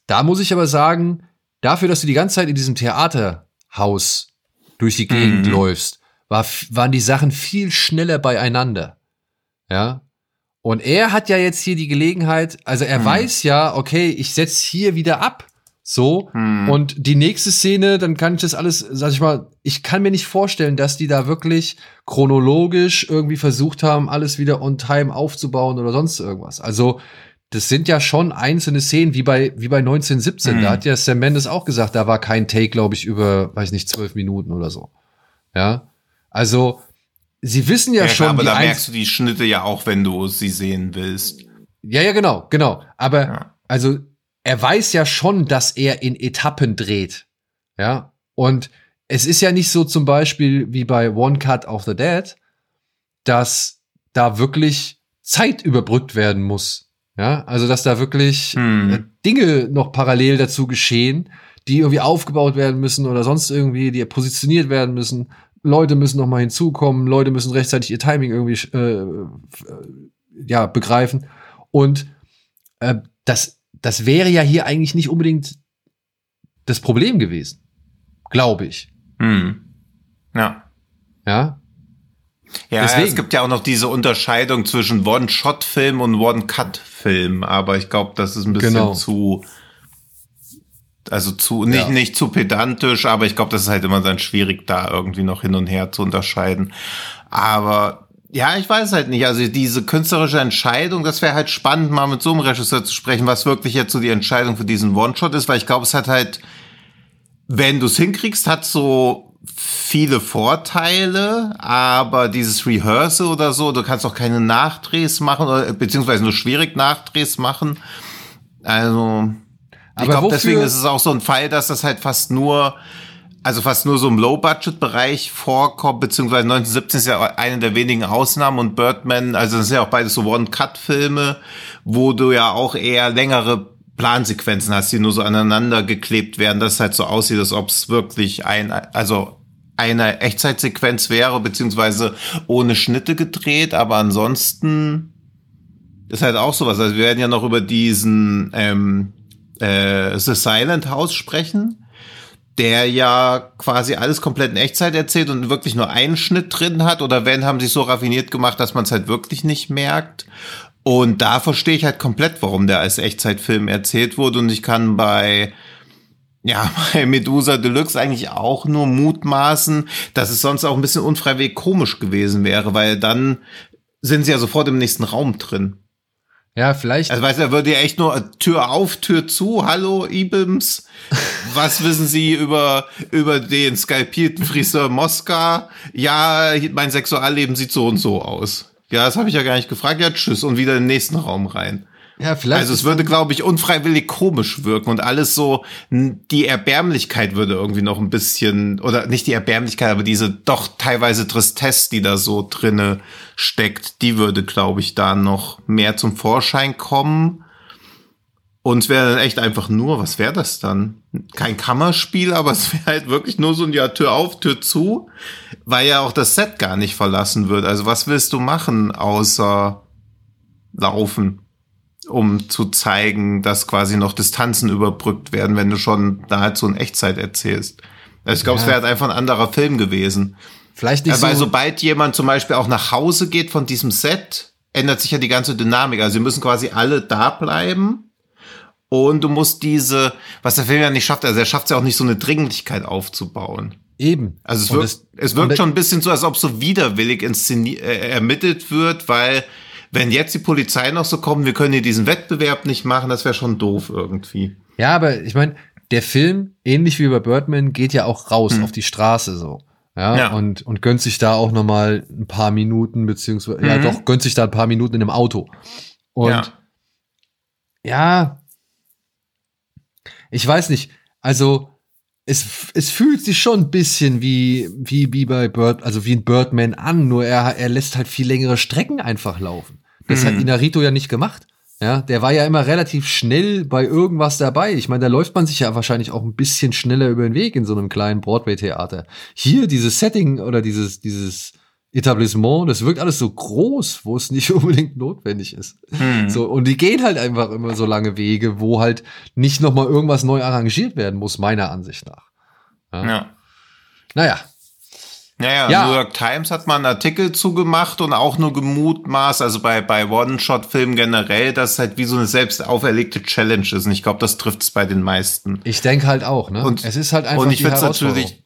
da muss ich aber sagen, dafür, dass du die ganze Zeit in diesem Theaterhaus durch die Gegend mhm. läufst, war, waren die Sachen viel schneller beieinander. Ja. Und er hat ja jetzt hier die Gelegenheit, also er mhm. weiß ja, okay, ich setz hier wieder ab. So. Hm. Und die nächste Szene, dann kann ich das alles, sag ich mal, ich kann mir nicht vorstellen, dass die da wirklich chronologisch irgendwie versucht haben, alles wieder on time aufzubauen oder sonst irgendwas. Also, das sind ja schon einzelne Szenen, wie bei, wie bei 1917. Hm. Da hat ja Sam Mendes auch gesagt, da war kein Take, glaube ich, über, weiß nicht, zwölf Minuten oder so. Ja. Also, sie wissen ja, ja schon. Aber da merkst du die Schnitte ja auch, wenn du sie sehen willst. Ja, ja, genau, genau. Aber, ja. also, er weiß ja schon, dass er in Etappen dreht. Ja. Und es ist ja nicht so zum Beispiel wie bei One Cut of the Dead, dass da wirklich Zeit überbrückt werden muss. Ja, also dass da wirklich hm. Äh, Dinge noch parallel dazu geschehen, die irgendwie aufgebaut werden müssen oder sonst irgendwie, die positioniert werden müssen. Leute müssen noch mal hinzukommen, Leute müssen rechtzeitig ihr Timing irgendwie äh, ja begreifen und äh, das das wäre ja hier eigentlich nicht unbedingt das Problem gewesen. Glaube ich. Hm. Ja. Ja. Ja, ja, es gibt ja auch noch diese Unterscheidung zwischen One-Shot-Film und One-Cut-Film, aber ich glaube, das ist ein bisschen genau. zu, also zu, nicht, ja. nicht zu pedantisch, aber ich glaube, das ist halt immer dann schwierig, da irgendwie noch hin und her zu unterscheiden. Aber ja, ich weiß halt nicht. Also diese künstlerische Entscheidung, das wäre halt spannend, mal mit so einem Regisseur zu sprechen, was wirklich jetzt so die Entscheidung für diesen One-Shot ist, weil ich glaube, es hat halt, wenn du es hinkriegst, hat so viele Vorteile, aber dieses Rehearsal oder so, du kannst auch keine Nachdrehs machen, oder, beziehungsweise nur schwierig Nachdrehs machen. Also, ich glaube, deswegen ist es auch so ein Fall, dass das halt fast nur also fast nur so im Low-Budget-Bereich vorkommt, beziehungsweise 1917 ist ja eine der wenigen Ausnahmen und Birdman, also das sind ja auch beides so One-Cut-Filme, wo du ja auch eher längere Plansequenzen hast, die nur so aneinander geklebt werden, dass es halt so aussieht, als ob es wirklich ein, also eine Echtzeitsequenz wäre, beziehungsweise ohne Schnitte gedreht, aber ansonsten ist halt auch sowas. Also wir werden ja noch über diesen ähm, äh, The Silent House sprechen der ja quasi alles komplett in Echtzeit erzählt und wirklich nur einen Schnitt drin hat oder wenn haben sie so raffiniert gemacht, dass man es halt wirklich nicht merkt. Und da verstehe ich halt komplett, warum der als Echtzeitfilm erzählt wurde und ich kann bei ja, [LAUGHS] bei Medusa Deluxe eigentlich auch nur mutmaßen, dass es sonst auch ein bisschen unfreiwillig komisch gewesen wäre, weil dann sind sie ja sofort im nächsten Raum drin. Ja, vielleicht. Also weißt du, er würde ja echt nur Tür auf, Tür zu, hallo Ibims. Was wissen Sie über, über den skalpierten Friseur Mosca? Ja, mein Sexualleben sieht so und so aus. Ja, das habe ich ja gar nicht gefragt. Ja, tschüss und wieder in den nächsten Raum rein. Ja, vielleicht. Also es würde, glaube ich, unfreiwillig komisch wirken und alles so, die Erbärmlichkeit würde irgendwie noch ein bisschen, oder nicht die Erbärmlichkeit, aber diese doch teilweise Tristesse, die da so drinne steckt, die würde, glaube ich, da noch mehr zum Vorschein kommen. Und es wäre dann echt einfach nur, was wäre das dann? Kein Kammerspiel, aber es wäre halt wirklich nur so ein Ja, Tür auf, Tür zu, weil ja auch das Set gar nicht verlassen wird. Also was willst du machen, außer laufen? Um zu zeigen, dass quasi noch Distanzen überbrückt werden, wenn du schon nahezu in Echtzeit erzählst. Also ich glaube, ja. es wäre halt einfach ein anderer Film gewesen. Vielleicht nicht ja, Weil so sobald jemand zum Beispiel auch nach Hause geht von diesem Set, ändert sich ja die ganze Dynamik. Also sie müssen quasi alle da bleiben Und du musst diese, was der Film ja nicht schafft, also er schafft es ja auch nicht, so eine Dringlichkeit aufzubauen. Eben. Also es wirkt, es, es wirkt schon ein bisschen so, als ob so widerwillig äh, ermittelt wird, weil wenn jetzt die Polizei noch so kommt, wir können hier diesen Wettbewerb nicht machen, das wäre schon doof irgendwie. Ja, aber ich meine, der Film, ähnlich wie bei Birdman, geht ja auch raus hm. auf die Straße so. Ja, ja, Und, und gönnt sich da auch noch mal ein paar Minuten, beziehungsweise, mhm. ja doch, gönnt sich da ein paar Minuten in einem Auto. Und ja. ja, ich weiß nicht, also es, es fühlt sich schon ein bisschen wie, wie, wie bei Bird, also wie ein Birdman an, nur er, er lässt halt viel längere Strecken einfach laufen. Das mhm. hat Inarito ja nicht gemacht. Ja, der war ja immer relativ schnell bei irgendwas dabei. Ich meine, da läuft man sich ja wahrscheinlich auch ein bisschen schneller über den Weg in so einem kleinen Broadway-Theater. Hier dieses Setting oder dieses, dieses Etablissement, das wirkt alles so groß, wo es nicht [LAUGHS] unbedingt notwendig ist. Hm. So, und die gehen halt einfach immer so lange Wege, wo halt nicht nochmal irgendwas neu arrangiert werden muss, meiner Ansicht nach. Ja. ja. Naja, naja, ja. New York Times hat mal einen Artikel zugemacht und auch nur gemutmaßt, also bei, bei One-Shot-Filmen generell, dass es halt wie so eine selbst auferlegte Challenge ist. Und ich glaube, das trifft es bei den meisten. Ich denke halt auch, ne? Und es ist halt einfach und ich die natürlich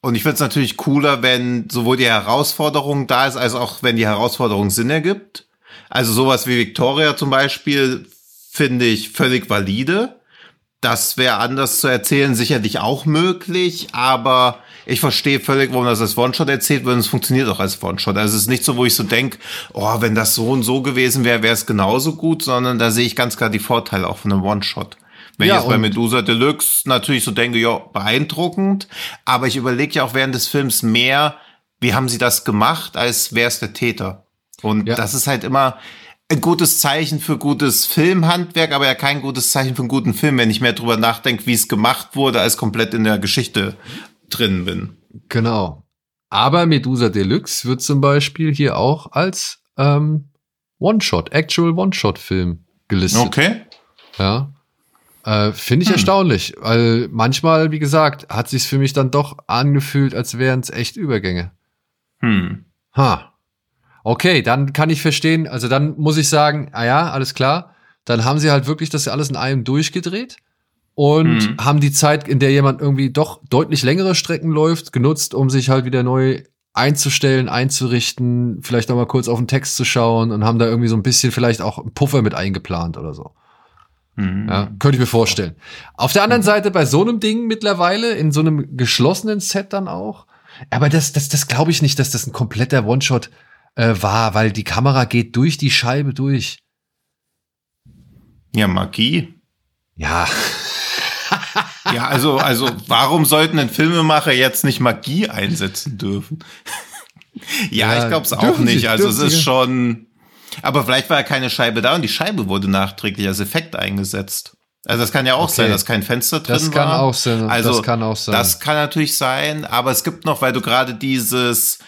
Und ich finde es natürlich cooler, wenn sowohl die Herausforderung da ist, als auch wenn die Herausforderung Sinn ergibt. Also sowas wie Victoria zum Beispiel finde ich völlig valide. Das wäre anders zu erzählen, sicherlich auch möglich, aber ich verstehe völlig, warum das als One-Shot erzählt wird und es funktioniert auch als One-Shot. Also es ist nicht so, wo ich so denke, oh, wenn das so und so gewesen wäre, wäre es genauso gut, sondern da sehe ich ganz klar die Vorteile auch von einem One-Shot. Wenn ja, ich jetzt bei Medusa Deluxe natürlich so denke, ja, beeindruckend, aber ich überlege ja auch während des Films mehr, wie haben sie das gemacht, als wer ist der Täter. Und ja. das ist halt immer, ein gutes Zeichen für gutes Filmhandwerk, aber ja kein gutes Zeichen für einen guten Film, wenn ich mehr drüber nachdenke, wie es gemacht wurde, als komplett in der Geschichte drin bin. Genau. Aber Medusa Deluxe wird zum Beispiel hier auch als ähm, One-Shot, Actual One-Shot-Film gelistet. Okay. Ja. Äh, Finde ich hm. erstaunlich, weil manchmal, wie gesagt, hat sich für mich dann doch angefühlt, als wären es echt Übergänge. Hm. Ha. Okay, dann kann ich verstehen, also dann muss ich sagen, ah ja, alles klar. Dann haben sie halt wirklich das alles in einem durchgedreht und mhm. haben die Zeit, in der jemand irgendwie doch deutlich längere Strecken läuft, genutzt, um sich halt wieder neu einzustellen, einzurichten, vielleicht noch mal kurz auf den Text zu schauen und haben da irgendwie so ein bisschen vielleicht auch einen Puffer mit eingeplant oder so. Mhm. Ja, könnte ich mir vorstellen. Auf der anderen Seite bei so einem Ding mittlerweile, in so einem geschlossenen Set dann auch, aber das, das, das glaube ich nicht, dass das ein kompletter One-Shot äh, war, weil die Kamera geht durch die Scheibe durch. Ja, Magie. Ja. Ja, also, also, warum sollten ein Filmemacher jetzt nicht Magie einsetzen dürfen? ja, [LAUGHS] ja, ich glaube es auch nicht. Also, es ist schon, aber vielleicht war ja keine Scheibe da und die Scheibe wurde nachträglich als Effekt eingesetzt. Also das kann ja auch okay. sein, dass kein Fenster drin das kann war. Auch sein. Also das kann auch sein. Das kann natürlich sein, aber es gibt noch, weil du gerade dieses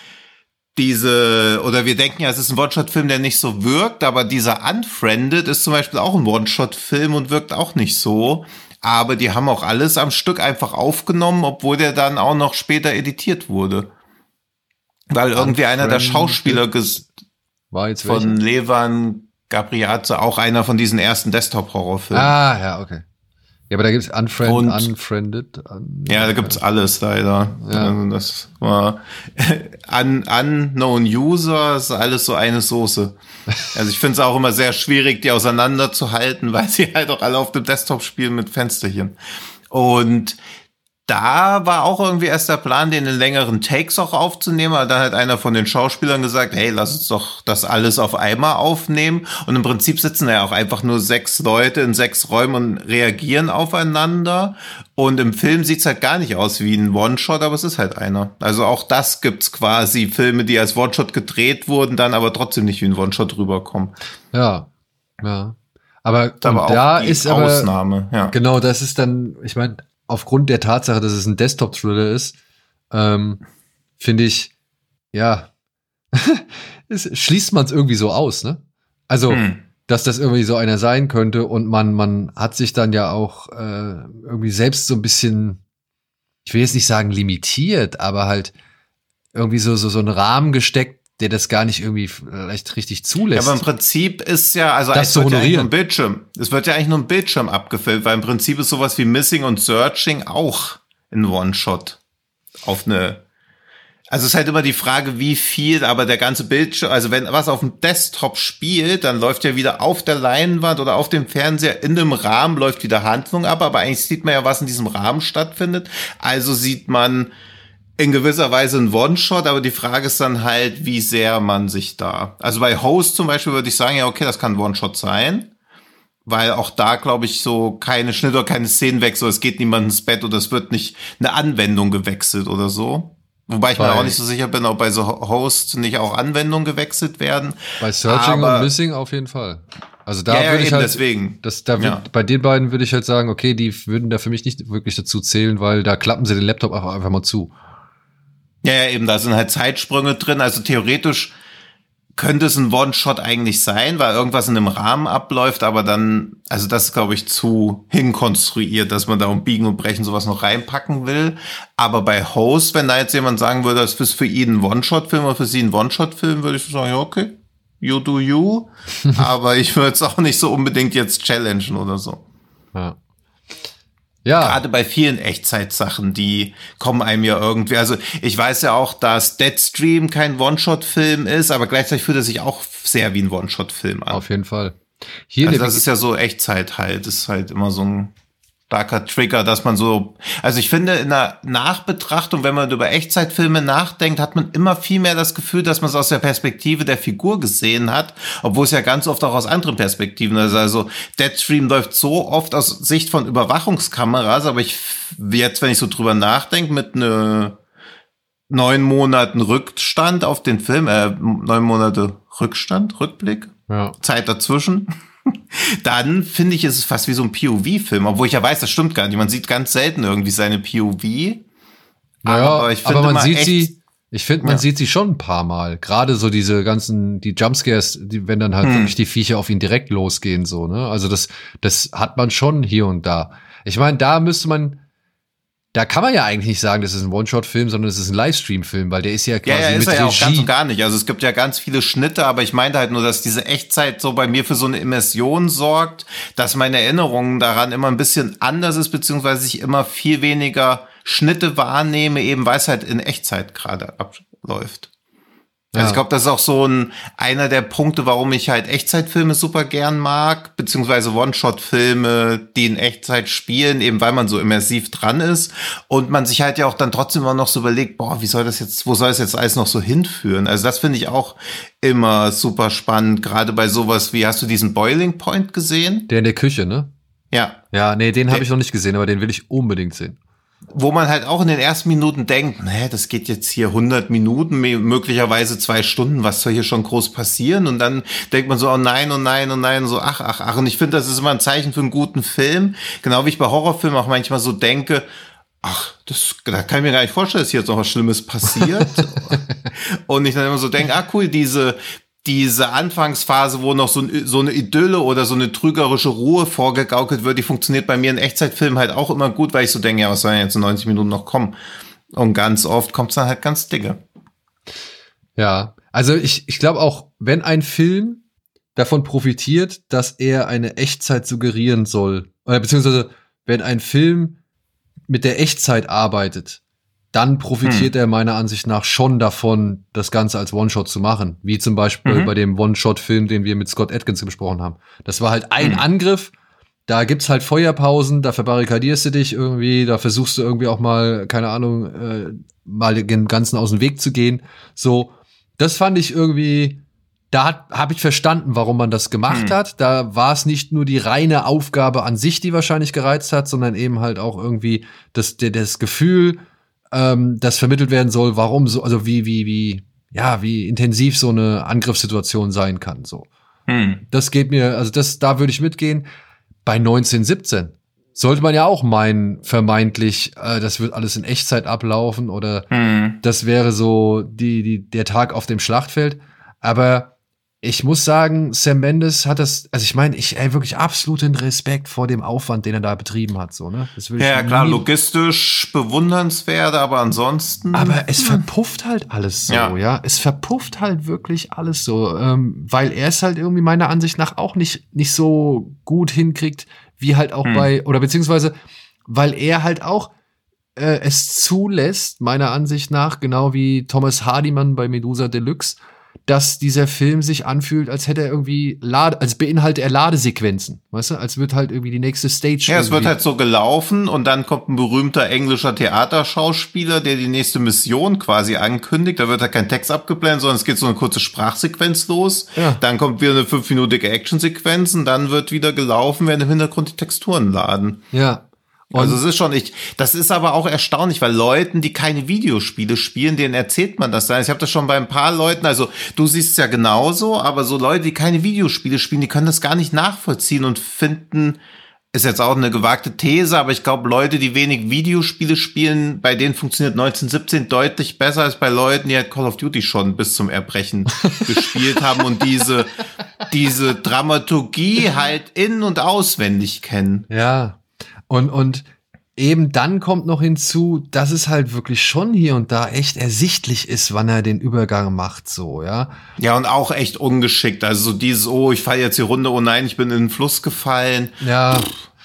diese, oder wir denken ja, es ist ein One-Shot-Film, der nicht so wirkt, aber dieser Unfriended ist zum Beispiel auch ein One-Shot-Film und wirkt auch nicht so aber die haben auch alles am Stück einfach aufgenommen, obwohl der dann auch noch später editiert wurde. Weil irgendwie einer der Schauspieler war jetzt von welche? Levan Gabriazze, auch einer von diesen ersten Desktop-Horrorfilmen. Ah, ja, okay. Ja, aber da gibt's Unfriend, und, Unfriended. Un ja, da gibt's alles leider. Ja. Also das war [LAUGHS] un, Unknown User, ist alles so eine Soße. Also ich finde es auch immer sehr schwierig, die auseinanderzuhalten, [LAUGHS] weil sie halt auch alle auf dem Desktop spielen mit Fensterchen. Und da war auch irgendwie erst der Plan, den in längeren Takes auch aufzunehmen. Aber dann hat einer von den Schauspielern gesagt, hey, lass uns doch das alles auf einmal aufnehmen. Und im Prinzip sitzen ja auch einfach nur sechs Leute in sechs Räumen und reagieren aufeinander. Und im Film sieht's halt gar nicht aus wie ein One-Shot, aber es ist halt einer. Also auch das gibt's quasi Filme, die als One-Shot gedreht wurden, dann aber trotzdem nicht wie ein One-Shot rüberkommen. Ja, ja. Aber, aber da ist aber, Ausnahme, ja. Genau, das ist dann, ich meine, aufgrund der Tatsache, dass es ein Desktop-Thriller ist, ähm, finde ich, ja, [LAUGHS] es, schließt man es irgendwie so aus, ne? Also, hm. dass das irgendwie so einer sein könnte und man, man hat sich dann ja auch äh, irgendwie selbst so ein bisschen, ich will jetzt nicht sagen limitiert, aber halt irgendwie so, so, so einen Rahmen gesteckt, der das gar nicht irgendwie vielleicht richtig zulässt. Ja, aber im Prinzip ist ja, also das es wird ja nur ein Bildschirm. Es wird ja eigentlich nur ein Bildschirm abgefilmt, weil im Prinzip ist sowas wie Missing und Searching auch in One-Shot auf eine also es ist halt immer die Frage, wie viel, aber der ganze Bildschirm, also wenn was auf dem Desktop spielt, dann läuft ja wieder auf der Leinwand oder auf dem Fernseher in dem Rahmen läuft wieder Handlung ab, aber eigentlich sieht man ja, was in diesem Rahmen stattfindet. Also sieht man in gewisser Weise ein One-Shot, aber die Frage ist dann halt, wie sehr man sich da. Also bei Host zum Beispiel würde ich sagen, ja, okay, das kann ein One-Shot sein. Weil auch da, glaube ich, so keine Schnitt oder keine Szenenwechsel, es geht niemand ins Bett oder es wird nicht eine Anwendung gewechselt oder so. Wobei ich mir Bei- auch nicht so sicher bin, ob bei so Host nicht auch Anwendungen gewechselt werden. Bei Searching Aber- und Missing auf jeden Fall. Also da Ja, ja, würde ich eben halt, deswegen. Das, da würd, Ja. Bei den beiden würde ich halt sagen, okay, die würden da für mich nicht wirklich dazu zählen, weil da klappen sie den Laptop einfach, einfach mal zu. Ja, ja, eben, da sind halt Zeitsprünge drin. Also theoretisch könnte es ein One-Shot eigentlich sein, weil irgendwas in einem Rahmen abläuft, aber dann, also das ist, glaube ich, zu hinkonstruiert, dass man da um Biegen und Brechen sowas noch reinpacken will. Aber bei Host, wenn da jetzt jemand sagen würde, das ist für ihn ein One-Shot-Film oder für sie ein One-Shot-Film, würde ich sagen, ja, okay, you do you. [LAUGHS] aber ich würde es auch nicht so unbedingt jetzt challengen oder so. Ja. Ja, Gerade bei vielen Echtzeitsachen, die kommen einem ja irgendwie. Also ich weiß ja auch, dass Deadstream kein One-Shot-Film ist, aber gleichzeitig fühlt er sich auch sehr wie ein One-Shot-Film an. auf jeden Fall. Hier also das ist ja so Echtzeit halt. Das ist halt immer so ein starker Trigger, dass man so. Also ich finde, in der Nachbetrachtung, wenn man über Echtzeitfilme nachdenkt, hat man immer viel mehr das Gefühl, dass man es aus der Perspektive der Figur gesehen hat, obwohl es ja ganz oft auch aus anderen Perspektiven ist. Also Deadstream läuft so oft aus Sicht von Überwachungskameras, aber ich jetzt, wenn ich so drüber nachdenke, mit ne neun Monaten Rückstand auf den Film, äh, neun Monate Rückstand, Rückblick, ja. Zeit dazwischen, [LAUGHS] dann finde ich, ist es fast wie so ein POV-Film, obwohl ich ja weiß, das stimmt gar nicht. Man sieht ganz selten irgendwie seine POV. Naja, aber aber, ich finde man sieht sie, ich finde, man Ja. sieht sie schon ein paar Mal. Gerade so diese ganzen, die Jumpscares, die, wenn dann halt Hm. wirklich die Viecher auf ihn direkt losgehen, so, ne? Also das, das hat man schon hier und da. Ich meine, da müsste man, da kann man ja eigentlich nicht sagen, das ist ein One-Shot-Film, sondern es ist ein Livestream-Film, weil der ist ja Ja, quasi ja, ist mit er ja auch ganz Regie. und gar nicht. Also es gibt ja ganz viele Schnitte, aber ich meinte halt nur, dass diese Echtzeit so bei mir für so eine Immersion sorgt, dass meine Erinnerung daran immer ein bisschen anders ist, beziehungsweise ich immer viel weniger Schnitte wahrnehme, eben weil es halt in Echtzeit gerade abläuft. Also ich glaube, das ist auch so ein einer der Punkte, warum ich halt Echtzeitfilme super gern mag, beziehungsweise One-Shot-Filme, die in Echtzeit spielen, eben weil man so immersiv dran ist und man sich halt ja auch dann trotzdem immer noch so überlegt, boah, wie soll das jetzt, wo soll es jetzt alles noch so hinführen? Also das finde ich auch immer super spannend, gerade bei sowas wie, hast du diesen Boiling Point gesehen? Der in der Küche, ne? Ja. Ja, nee, den habe ich noch nicht gesehen, aber den will ich unbedingt sehen. Wo man halt auch in den ersten Minuten denkt, nee, das geht jetzt hier 100 Minuten, mö- möglicherweise zwei Stunden, was soll hier schon groß passieren? Und dann denkt man so, oh nein, oh nein, oh nein, so ach, ach, ach. Und ich finde, das ist immer ein Zeichen für einen guten Film. Genau wie ich bei Horrorfilmen auch manchmal so denke, ach, das, da kann ich mir gar nicht vorstellen, dass hier jetzt noch was Schlimmes passiert. [LAUGHS] Und ich dann immer so denke, ah cool, diese, diese Anfangsphase, wo noch so, so eine Idylle oder so eine trügerische Ruhe vorgegaukelt wird, die funktioniert bei mir in Echtzeitfilmen halt auch immer gut, weil ich so denke, ja, was sollen jetzt in 90 Minuten noch kommen? Und ganz oft kommt es dann halt ganz dicke. Ja, also ich, ich glaube auch, wenn ein Film davon profitiert, dass er eine Echtzeit suggerieren soll, oder beziehungsweise wenn ein Film mit der Echtzeit arbeitet, dann profitiert er meiner Ansicht nach schon davon, das Ganze als One-Shot zu machen. Wie zum Beispiel Mhm. bei dem One-Shot-Film, den wir mit Scott Atkins besprochen haben. Das war halt ein Mhm. Angriff, da gibt's halt Feuerpausen, da verbarrikadierst du dich irgendwie, da versuchst du irgendwie auch mal, keine Ahnung, äh, mal dem Ganzen aus dem Weg zu gehen. So, das fand ich irgendwie, da habe ich verstanden, warum man das gemacht Hm. hat. Da war es nicht nur die reine Aufgabe an sich, die wahrscheinlich gereizt hat, sondern eben halt auch irgendwie das, das Gefühl, ähm, das vermittelt werden soll, warum so, also wie, wie, wie, ja, wie intensiv so eine Angriffssituation sein kann. So. Hm. Das geht mir, also das, da würde ich mitgehen. Bei 1917 sollte man ja auch meinen, vermeintlich, äh, das wird alles in Echtzeit ablaufen oder Hm. das wäre so die, die, der Tag auf dem Schlachtfeld. Aber ich muss sagen, Sam Mendes hat das, also ich meine, ich ey, wirklich absoluten Respekt vor dem Aufwand, den er da betrieben hat, so, ne? Das will ja, klar, logistisch bewundernswert, aber ansonsten. Aber es verpufft halt alles so, ja. ja? Es verpufft halt wirklich alles so, ähm, weil er es halt irgendwie meiner Ansicht nach auch nicht, nicht so gut hinkriegt, wie halt auch hm. bei, oder beziehungsweise, weil er halt auch äh, es zulässt, meiner Ansicht nach, genau wie Thomas Hardiman bei Medusa Deluxe, dass dieser Film sich anfühlt, als hätte er irgendwie Lade, als beinhalte er Ladesequenzen, weißt du, als wird halt irgendwie die nächste Stage. Ja, es wird halt so gelaufen und dann kommt ein berühmter englischer Theaterschauspieler, der die nächste Mission quasi ankündigt. Da wird halt kein Text abgeblendet, sondern es geht so eine kurze Sprachsequenz los. Ja. Dann kommt wieder eine fünfminütige Actionsequenz und dann wird wieder gelaufen, während im Hintergrund die Texturen laden. Ja, und also es ist schon nicht, das ist aber auch erstaunlich, weil Leuten, die keine Videospiele spielen, denen erzählt man das dann. Ich habe das schon bei ein paar Leuten, also du siehst es ja genauso, aber so Leute, die keine Videospiele spielen, die können das gar nicht nachvollziehen und finden, ist jetzt auch eine gewagte These, aber ich glaube, Leute, die wenig Videospiele spielen, bei denen funktioniert 1917 deutlich besser als bei Leuten, die halt Call of Duty schon bis zum Erbrechen [LAUGHS] gespielt haben und diese, diese Dramaturgie halt in- und auswendig kennen. Ja, und, und eben dann kommt noch hinzu, dass es halt wirklich schon hier und da echt ersichtlich ist, wann er den Übergang macht, so, ja. Ja, und auch echt ungeschickt. Also so dieses, oh, ich falle jetzt die Runde, oh nein, ich bin in den Fluss gefallen. Ja.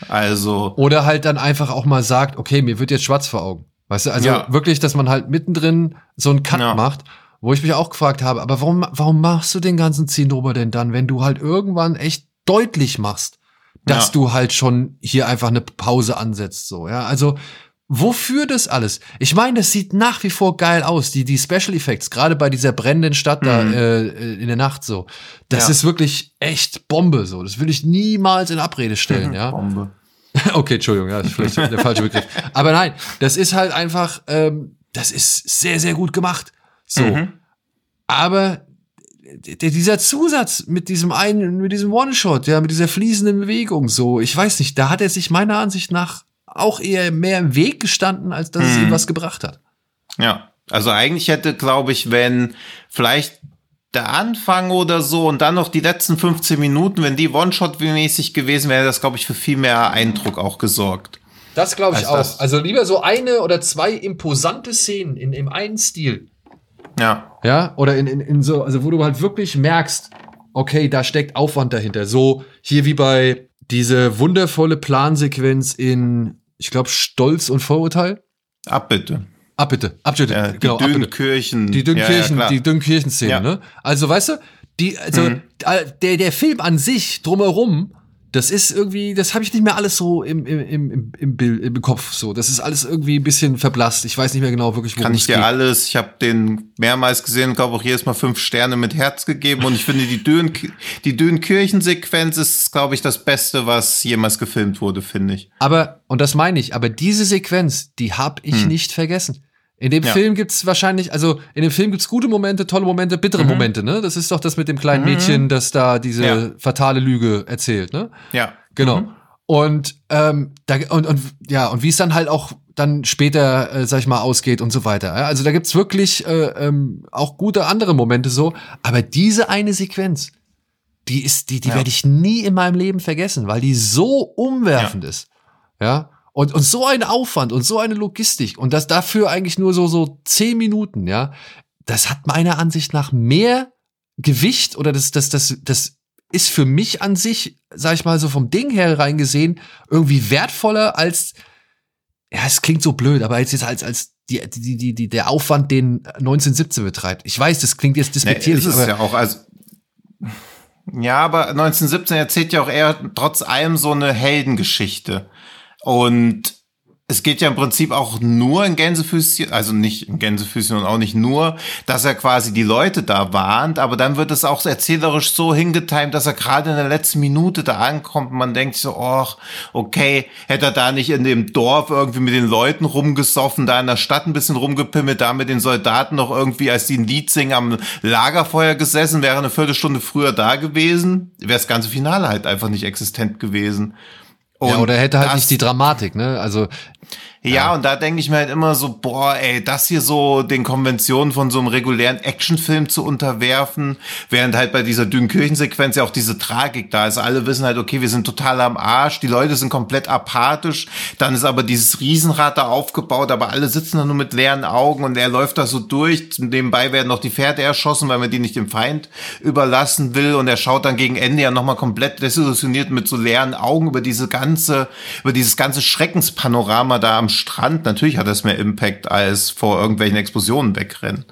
Also. Oder halt dann einfach auch mal sagt, okay, mir wird jetzt schwarz vor Augen. Weißt du, also ja. wirklich, dass man halt mittendrin so einen Cut ja. macht, wo ich mich auch gefragt habe, aber warum, warum machst du den ganzen Zinnober denn dann, wenn du halt irgendwann echt deutlich machst, dass ja. du halt schon hier einfach eine Pause ansetzt, so, ja. Also, wofür das alles? Ich meine, das sieht nach wie vor geil aus, die, die Special Effects, gerade bei dieser brennenden Stadt mhm. da äh, in der Nacht so. Das ja. ist wirklich echt Bombe, so. Das will ich niemals in Abrede stellen, ja. Bombe. [LAUGHS] okay, Entschuldigung, ja, das ist vielleicht der falsche Begriff. Aber nein, das ist halt einfach, ähm, das ist sehr, sehr gut gemacht. So. Mhm. Aber dieser Zusatz mit diesem einen, mit diesem One-Shot, ja, mit dieser fließenden Bewegung, so, ich weiß nicht, da hat er sich meiner Ansicht nach auch eher mehr im Weg gestanden, als dass mhm. es ihm was gebracht hat. Ja, also eigentlich hätte, glaube ich, wenn vielleicht der Anfang oder so und dann noch die letzten 15 Minuten, wenn die One-Shot-mäßig gewesen wäre, das, glaube ich, für viel mehr Eindruck auch gesorgt. Das glaube ich auch. Also lieber so eine oder zwei imposante Szenen in, im einen Stil ja. Ja, oder in, in, in so, also wo du halt wirklich merkst, okay, da steckt Aufwand dahinter. So hier wie bei diese wundervolle Plansequenz in, ich glaube, Stolz und Vorurteil. Abbitte. Abbitte, Abbitte, ja, genau. Die Dünnkirchen. Die Dünnkirchen, ja, ja, die Dünnkirchen-Szene, ne? Also, weißt du, die, also, mhm. der, der Film an sich drumherum das ist irgendwie, das habe ich nicht mehr alles so im, im, im, im, Bild, im Kopf so. Das ist alles irgendwie ein bisschen verblasst. Ich weiß nicht mehr genau wirklich, worum Kann ich dir geht. alles, ich habe den mehrmals gesehen, glaube auch jedes Mal fünf Sterne mit Herz gegeben und ich finde die Dön die Dönkirchen-Sequenz ist, glaube ich, das Beste, was jemals gefilmt wurde, finde ich. Aber, und das meine ich, aber diese Sequenz, die habe ich hm. nicht vergessen. In dem ja. Film gibt's wahrscheinlich, also in dem Film gibt's gute Momente, tolle Momente, bittere mhm. Momente, ne? Das ist doch das mit dem kleinen mhm. Mädchen, das da diese ja. fatale Lüge erzählt, ne? Ja. Genau. Mhm. Und ähm, da und, und ja, und wie es dann halt auch dann später, äh, sag ich mal, ausgeht und so weiter. Ja? Also da gibt's wirklich äh, ähm, auch gute andere Momente so, aber diese eine Sequenz, die ist, die, die ja. werde ich nie in meinem Leben vergessen, weil die so umwerfend ist. Ja. Und, und so ein Aufwand und so eine Logistik und das dafür eigentlich nur so, so zehn Minuten, ja, das hat meiner Ansicht nach mehr Gewicht oder das, das, das, das ist für mich an sich, sag ich mal, so vom Ding her reingesehen, irgendwie wertvoller als, ja, es klingt so blöd, aber als jetzt als, als die, die, die, die, der Aufwand, den 1917 betreibt. Ich weiß, das klingt jetzt despektierlich. Nee, ist ja auch, also, ja, aber 1917 erzählt ja auch eher trotz allem so eine Heldengeschichte. Und es geht ja im Prinzip auch nur in Gänsefüßchen, also nicht in Gänsefüßchen und auch nicht nur, dass er quasi die Leute da warnt, aber dann wird es auch erzählerisch so hingetimt, dass er gerade in der letzten Minute da ankommt und man denkt so, ach, okay, hätte er da nicht in dem Dorf irgendwie mit den Leuten rumgesoffen, da in der Stadt ein bisschen rumgepimmelt, da mit den Soldaten noch irgendwie, als die ein Lied singen, am Lagerfeuer gesessen, wäre eine Viertelstunde früher da gewesen, wäre das ganze Finale halt einfach nicht existent gewesen. Und ja, oder hätte halt nicht die Dramatik, ne? Also Ja, ja, und da denke ich mir halt immer so, boah, ey, das hier so den Konventionen von so einem regulären Actionfilm zu unterwerfen, während halt bei dieser Dünkirchen-Sequenz ja auch diese Tragik da ist. Alle wissen halt, okay, wir sind total am Arsch, die Leute sind komplett apathisch, dann ist aber dieses Riesenrad da aufgebaut, aber alle sitzen da nur mit leeren Augen und er läuft da so durch. Nebenbei werden noch die Pferde erschossen, weil man die nicht dem Feind überlassen will und er schaut dann gegen Ende ja nochmal komplett desillusioniert mit so leeren Augen über diese ganze, über dieses ganze Schreckenspanorama da am Strand, natürlich hat das mehr Impact als vor irgendwelchen Explosionen wegrennen.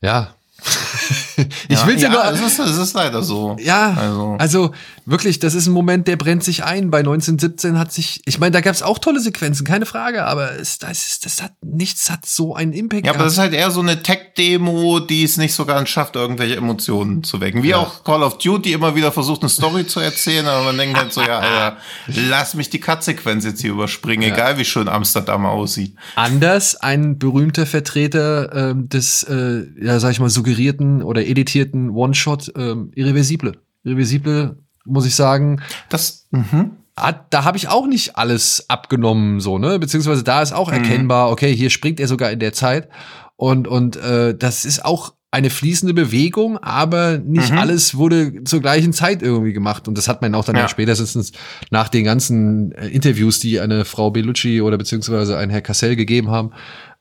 Ja, [LAUGHS] ich ja, will ja, ja nur. Es ist, es ist leider so. Ja, also. also wirklich, das ist ein Moment, der brennt sich ein. Bei 1917 hat sich, ich meine, da gab es auch tolle Sequenzen, keine Frage, aber es, das, ist, das hat nichts hat so einen Impact. Ja, aber das ist halt eher so eine Tech-Demo, die es nicht so ganz schafft, irgendwelche Emotionen zu wecken. Wie ja. auch Call of Duty immer wieder versucht, eine Story zu erzählen, aber man denkt halt so, ja, Alter, [LAUGHS] lass mich die Cut-Sequenz jetzt hier überspringen, ja. egal wie schön Amsterdam aussieht. Anders ein berühmter Vertreter äh, des, äh, ja, sag ich mal, suggerierten oder editierten One-Shot, äh, Irreversible. Irreversible muss ich sagen. Das, mhm. Hat, da habe ich auch nicht alles abgenommen, so, ne? Beziehungsweise da ist auch mhm. erkennbar, okay, hier springt er sogar in der Zeit. Und, und äh, das ist auch eine fließende Bewegung, aber nicht mhm. alles wurde zur gleichen Zeit irgendwie gemacht. Und das hat man auch dann ja. ja spätestens nach den ganzen äh, Interviews, die eine Frau Bellucci oder beziehungsweise ein Herr Cassell gegeben haben,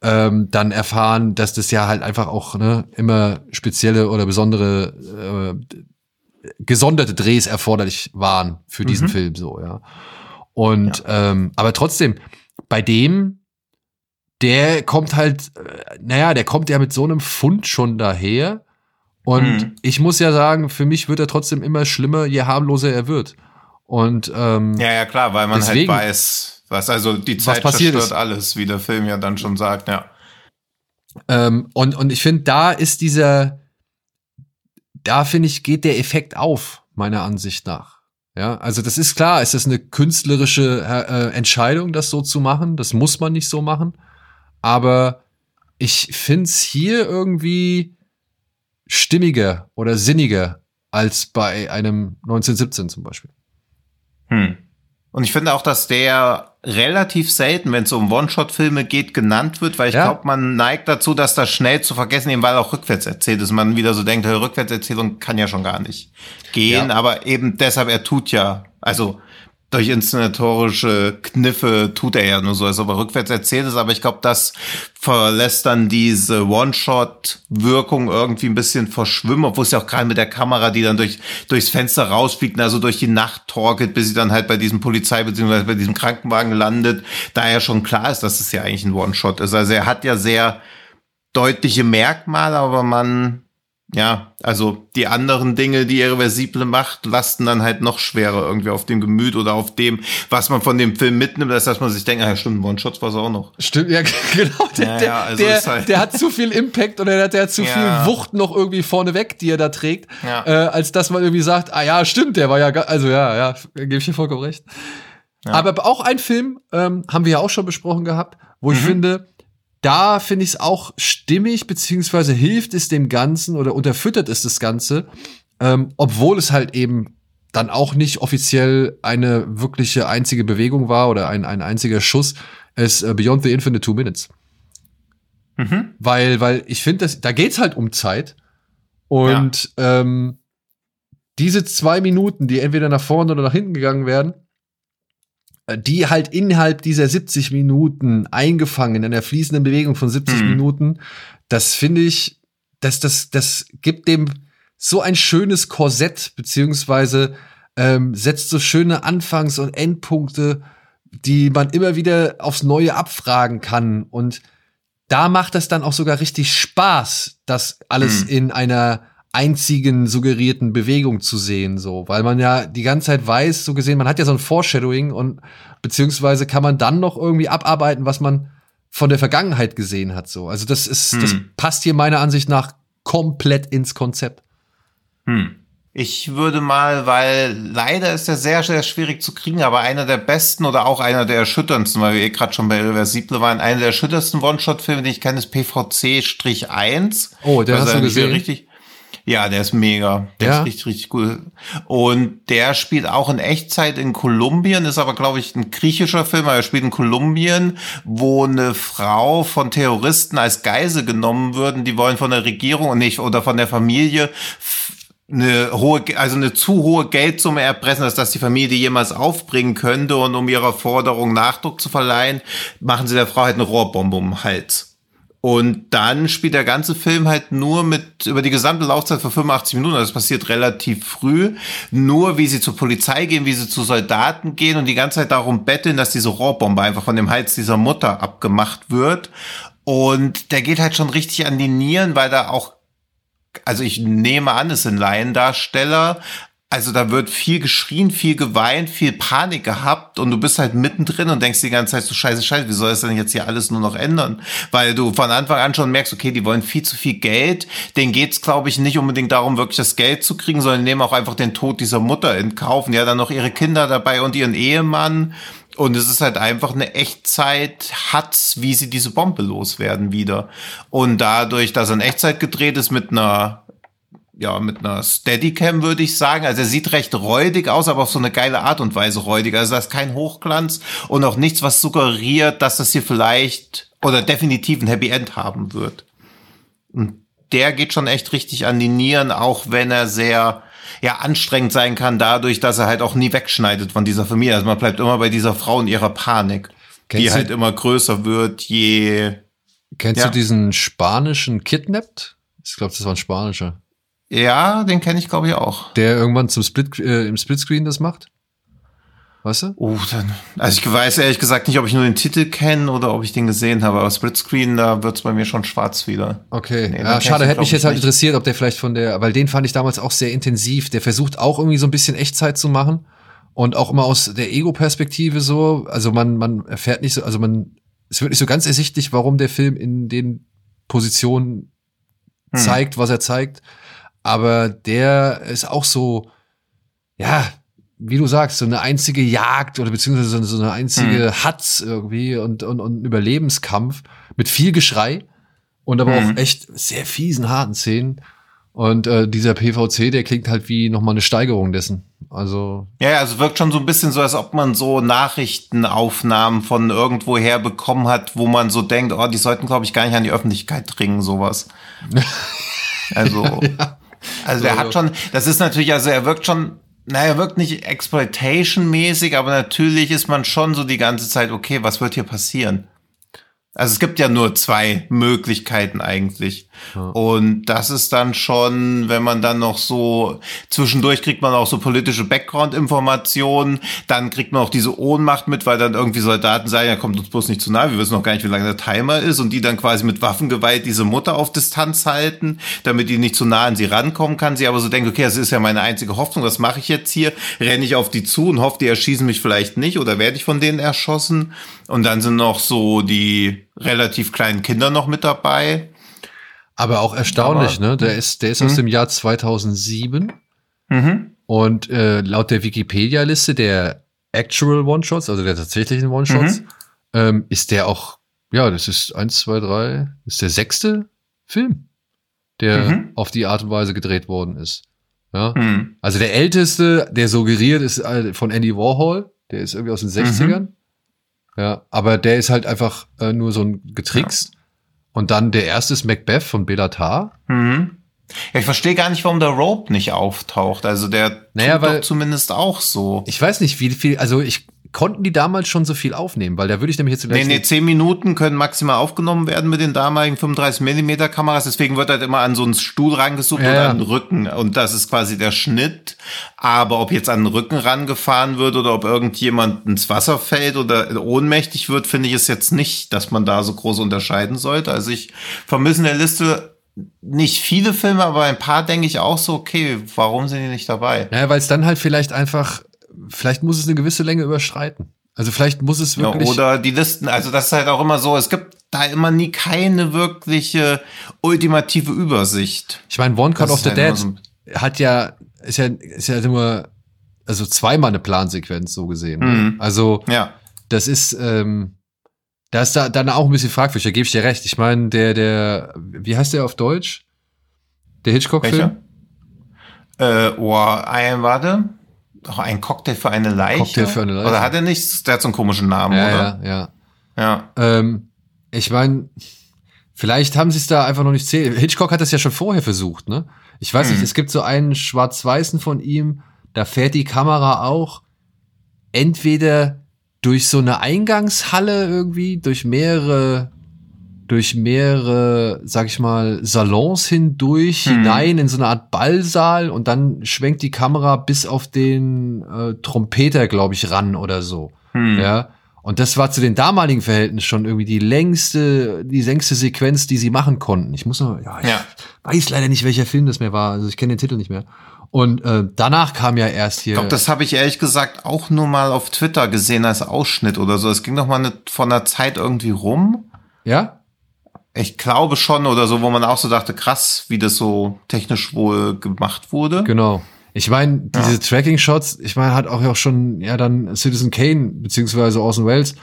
ähm, dann erfahren, dass das ja halt einfach auch ne, immer spezielle oder besondere äh, gesonderte Drehs erforderlich waren für diesen mhm. Film so, ja. Und ja. ähm, aber trotzdem, bei dem, der kommt halt, äh, naja, der kommt ja mit so einem Fund schon daher. Und mhm. ich muss ja sagen, für mich wird er trotzdem immer schlimmer, je harmloser er wird. Und ähm, ja, ja, klar, weil man halt deswegen, halt weiß, was also die Zeit zerstört ist. alles, wie der Film ja dann schon sagt, ja. Ähm, und, und ich finde, da ist dieser, da finde ich, geht der Effekt auf, meiner Ansicht nach. Ja, also das ist klar, es ist eine künstlerische äh, Entscheidung, das so zu machen. Das muss man nicht so machen. Aber ich finde es hier irgendwie stimmiger oder sinniger als bei einem 1917 zum Beispiel. Hm. Und ich finde auch, dass der relativ selten, wenn es um One-Shot-Filme geht, genannt wird, weil ich ja. glaube, man neigt dazu, dass das schnell zu vergessen, eben weil auch rückwärts erzählt ist. Man wieder so denkt, Rückwärtserzählung kann ja schon gar nicht gehen, ja. aber eben deshalb, er tut ja, also durch inszenatorische Kniffe tut er ja nur so, als ob er rückwärts erzählt ist, aber ich glaube, das verlässt dann diese One-Shot-Wirkung irgendwie ein bisschen verschwimmen, obwohl es ja auch gerade mit der Kamera, die dann durch, durchs Fenster rausfliegt, also durch die Nacht torkelt, bis sie dann halt bei diesem Polizei- bzw. bei diesem Krankenwagen landet, da ja schon klar ist, dass es ja eigentlich ein One-Shot ist. Also er hat ja sehr deutliche Merkmale, aber man ja, also die anderen Dinge, die Irreversible macht, lasten dann halt noch schwerer irgendwie auf dem Gemüt oder auf dem, was man von dem Film mitnimmt, als dass man sich denkt, ah ja, stimmt, One-Shots war es auch noch. Stimmt, ja, [LAUGHS] genau. Der, ja, ja, also der, halt der, hat zu viel Impact oder der, der hat zu ja. viel Wucht noch irgendwie vorneweg, die er da trägt, ja. äh, als dass man irgendwie sagt, ah ja, stimmt, der war ja, also ja, ja, gebe ich dir vollkommen recht. Aber auch ein Film, ähm, haben wir ja auch schon besprochen gehabt, wo mhm. ich finde, da finde ich es auch stimmig, beziehungsweise hilft es dem Ganzen oder unterfüttert es das Ganze, ähm, obwohl es halt eben dann auch nicht offiziell eine wirkliche einzige Bewegung war oder ein, ein einziger Schuss, ist äh, Beyond the Infinite Two Minutes. Mhm. Weil, weil ich finde, da geht's halt um Zeit. Und ja. ähm, diese zwei Minuten, die entweder nach vorne oder nach hinten gegangen werden, die halt innerhalb dieser 70 Minuten eingefangen in einer fließenden Bewegung von 70 mhm. Minuten, das finde ich, das, das, das gibt dem so ein schönes Korsett, beziehungsweise ähm, setzt so schöne Anfangs- und Endpunkte, die man immer wieder aufs Neue abfragen kann. Und da macht das dann auch sogar richtig Spaß, das alles mhm. in einer einzigen suggerierten Bewegung zu sehen, so, weil man ja die ganze Zeit weiß, so gesehen, man hat ja so ein Foreshadowing und beziehungsweise kann man dann noch irgendwie abarbeiten, was man von der Vergangenheit gesehen hat, so. Also das ist, hm. das passt hier meiner Ansicht nach komplett ins Konzept. Hm. Ich würde mal, weil leider ist er sehr, sehr schwierig zu kriegen, aber einer der besten oder auch einer der erschütterndsten, weil wir eh gerade schon bei Irreversible waren, einer der erschütterndsten One-Shot-Filme, den ich kenne, ist PVC-1. Oh, der hast du gesehen? Richtig, Ja, der ist mega. Der Ja. ist richtig, richtig gut. Und der spielt auch in Echtzeit in Kolumbien, ist aber, glaube ich, ein griechischer Film, aber er spielt in Kolumbien, wo eine Frau von Terroristen als Geisel genommen würden. Die wollen von der Regierung und nicht oder von der Familie eine hohe, also eine zu hohe Geldsumme erpressen, dass das die Familie jemals aufbringen könnte und um ihrer Forderung Nachdruck zu verleihen, machen sie der Frau halt eine Rohrbombe um den Hals. Und dann spielt der ganze Film halt nur mit, über die gesamte Laufzeit von 85 Minuten, also das passiert relativ früh, nur wie sie zur Polizei gehen, wie sie zu Soldaten gehen und die ganze Zeit darum betteln, dass diese Rohrbombe einfach von dem Hals dieser Mutter abgemacht wird. Und der geht halt schon richtig an die Nieren, weil da auch, also ich nehme an, es sind Laiendarsteller, also da wird viel geschrien, viel geweint, viel Panik gehabt und du bist halt mittendrin und denkst die ganze Zeit so scheiße, scheiße, wie soll das denn jetzt hier alles nur noch ändern? Weil du von Anfang an schon merkst, okay, die wollen viel zu viel Geld. Denen geht's, glaube ich, nicht unbedingt darum, wirklich das Geld zu kriegen, sondern nehmen auch einfach den Tod dieser Mutter in Kauf. Und hat dann noch ihre Kinder dabei und ihren Ehemann. Und es ist halt einfach eine Echtzeit hat's, wie sie diese Bombe loswerden wieder. Und dadurch, dass er in Echtzeit gedreht ist mit einer ja, mit einer Steadicam würde ich sagen. Also er sieht recht räudig aus, aber auf so eine geile Art und Weise räudig. Also da ist kein Hochglanz und auch nichts, was suggeriert, dass das hier vielleicht oder definitiv ein Happy End haben wird. Und der geht schon echt richtig an die Nieren, auch wenn er sehr ja anstrengend sein kann, dadurch, dass er halt auch nie wegschneidet von dieser Familie. Also man bleibt immer bei dieser Frau und ihrer Panik, Kennst die halt immer größer wird, je Kennst Ja. du diesen spanischen Kidnapped? Ich glaube, das war ein spanischer. Ja, den kenne ich glaube ich auch. Der irgendwann zum Split, äh, im Splitscreen das macht? Weißt du? Oh, dann, also ich weiß ehrlich gesagt nicht, ob ich nur den Titel kenne oder ob ich den gesehen habe, aber Splitscreen, da wird's bei mir schon schwarz wieder. Okay. Nee, ja, kenn schade, hätte mich jetzt halt nicht. interessiert, ob der vielleicht von der, weil den fand ich damals auch sehr intensiv. Der versucht auch irgendwie so ein bisschen Echtzeit zu machen und auch immer aus der Ego-Perspektive so. Also man, man erfährt nicht so, also man, es wird nicht so ganz ersichtlich, warum der Film in den Positionen Hm. zeigt, was er zeigt. Aber der ist auch so, ja, wie du sagst, so eine einzige Jagd oder beziehungsweise so eine- einzige Hm. Hatz irgendwie und, und, und ein Überlebenskampf mit viel Geschrei und aber Hm. auch echt sehr fiesen, harten Szenen. Und äh, dieser PVC, der klingt halt wie nochmal eine Steigerung dessen. Also, Ja, ja, also wirkt schon so ein bisschen so, als ob man so Nachrichtenaufnahmen von irgendwoher bekommen hat, wo man so denkt, oh, die sollten, glaube ich, gar nicht an die Öffentlichkeit dringen, sowas. [LAUGHS] Also, also er So, hat schon, das ist natürlich, also er wirkt schon, naja, er wirkt nicht Exploitation-mäßig, aber natürlich ist man schon so die ganze Zeit, okay, was wird hier passieren? Also es gibt ja nur zwei Möglichkeiten eigentlich. Und das ist dann schon, wenn man dann noch so, zwischendurch kriegt man auch so politische Background-Informationen, dann kriegt man auch diese Ohnmacht mit, weil dann irgendwie Soldaten sagen, ja, kommt uns bloß nicht zu nahe, wir wissen noch gar nicht, wie lange der Timer ist und die dann quasi mit Waffengewalt diese Mutter auf Distanz halten, damit die nicht zu nah an sie rankommen kann. Sie aber so denkt, okay, das ist ja meine einzige Hoffnung, was mache ich jetzt hier? Renne ich auf die zu und hoffe, die erschießen mich vielleicht nicht oder werde ich von denen erschossen? Und dann sind noch so die relativ kleinen Kinder noch mit dabei. aber auch erstaunlich, Aber- ne? Der ist, der ist aus Mhm. dem Jahr 2007 Mhm. und äh, laut der Wikipedia-Liste der Actual One-Shots, also der tatsächlichen One-Shots, Mhm. ähm, ist der auch, ja, das ist eins, zwei, drei, ist der sechste Film, der Mhm. auf die Art und Weise gedreht worden ist. Ja. Mhm. Also der älteste, der suggeriert, ist äh, von Andy Warhol. Der ist irgendwie aus den 60ern. Ja, aber der ist halt einfach äh, nur so ein getrickst. Und dann der erste ist Macbeth von Belatar. Mhm. Ja, ich verstehe gar nicht, warum der Rope nicht auftaucht. Also der Naja, tut weil- doch zumindest auch so. Ich weiß nicht, wie viel, also ich konnten die damals schon so viel aufnehmen, weil da würde ich nämlich jetzt Nee, gleich nee, 10 Minuten können maximal aufgenommen werden mit den damaligen 35 Millimeter Kameras. Deswegen wird halt immer an so einen Stuhl rangesucht Ja, oder ja. an den Rücken. Und das ist quasi der Schnitt. Aber ob jetzt an den Rücken rangefahren wird oder ob irgendjemand ins Wasser fällt oder ohnmächtig wird, finde ich es jetzt nicht, dass man da so groß unterscheiden sollte. Also ich vermisse in der Liste nicht viele Filme, aber ein paar denke ich auch so, okay, warum sind die nicht dabei? Ja, weil es dann halt vielleicht einfach, vielleicht muss es eine gewisse Länge überschreiten. Also vielleicht muss es Ja, wirklich. oder die Listen, also das ist halt auch immer so, es gibt da immer nie keine wirkliche ultimative Übersicht. ich meine, One Cut of the halt Dead immer hat ja, ist ja, ist ja nur, also zweimal eine Plansequenz so gesehen. ne? Mhm. Also Ja. das ist, ähm, da ist da dann auch ein bisschen fragwürdig, da gebe ich dir recht. Ich meine, der, der, wie heißt der auf Deutsch? Der Hitchcock-Film? Äh, oh, warte. Doch ein Cocktail für eine Leiche. Cocktail für eine Leiche. Oder hat er nicht? Der hat so einen komischen Namen, ja, oder? Ja, ja. Ja. Ähm, ich meine, vielleicht haben sie es da einfach noch nicht zählt. Hitchcock hat das ja schon vorher versucht, ne? Ich weiß Hm. nicht, es gibt so einen schwarz-weißen von ihm, da fährt die Kamera auch entweder durch so eine Eingangshalle irgendwie, durch mehrere, durch mehrere, sag ich mal, Salons hindurch, Hm. hinein in so eine Art Ballsaal und dann schwenkt die Kamera bis auf den äh, Trompeter, glaube ich, ran oder so. Hm. Ja. Und das war zu den damaligen Verhältnissen schon irgendwie die längste, die längste Sequenz, die sie machen konnten. Ich muss noch, ja, ich Ja. weiß leider nicht, welcher Film das mehr war. Also ich kenne den Titel nicht mehr. Und äh, danach kam ja erst hier. Ich glaube, das habe ich ehrlich gesagt auch nur mal auf Twitter gesehen als Ausschnitt oder so. Es ging doch mal eine, von einer Zeit irgendwie rum. ja? Ich glaube schon oder so, wo man auch so dachte, krass, wie das so technisch wohl gemacht wurde. Genau. Ich meine, diese Tracking-Shots, ich meine, hat auch ja auch schon, ja, dann Citizen Kane, beziehungsweise Orson Welles,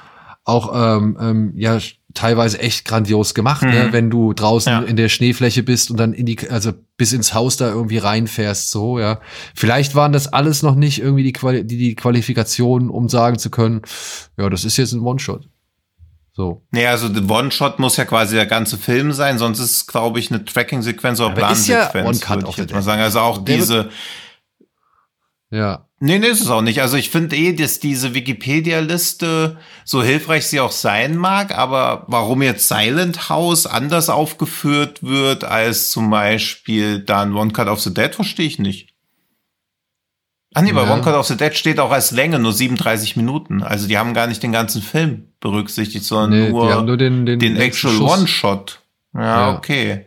auch ähm, ähm, ja teilweise echt grandios gemacht, ne? wenn du draußen Ja. in der Schneefläche bist und dann in die, also bis ins Haus da irgendwie reinfährst, so, ja. Vielleicht waren das alles noch nicht irgendwie die, Quali die, die Qualifikationen, um sagen zu können, ja, das ist jetzt ein One-Shot. So. Nee, also der One-Shot muss ja quasi der ganze Film sein, sonst ist es, glaube ich, eine Tracking-Sequenz oder ist ja Plansequenz, One-Cut würde ich jetzt mal sagen. Also auch diese, Ja. Nee, nee, ist es auch nicht. Also ich finde eh, dass diese Wikipedia-Liste, so hilfreich sie auch sein mag, aber warum jetzt Silent House anders aufgeführt wird als zum Beispiel dann One Cut of the Dead, verstehe ich nicht. Ah nee, bei Ja. One Cut of the Dead steht auch als Länge nur 37 Minuten. Also die haben gar nicht den ganzen Film berücksichtigt, sondern Nee, nur, nur den, den, den Actual. One-Shot. Ja, Ja. okay.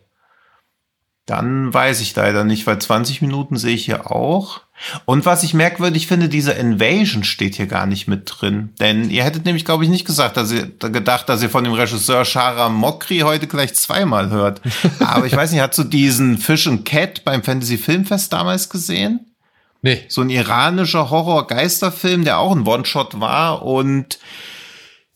Dann weiß ich leider nicht, weil 20 Minuten sehe ich hier auch. Und was ich merkwürdig finde, diese Invasion steht hier gar nicht mit drin. Denn ihr hättet nämlich, glaube ich, nicht gesagt, dass ihr gedacht, dass ihr von dem Regisseur Shara Mokri heute gleich zweimal hört. [LAUGHS] Aber ich weiß nicht, hast du diesen Fish and Cat beim Fantasy Filmfest damals gesehen? Nee. so ein iranischer Horror-Geisterfilm, der auch ein One-Shot war und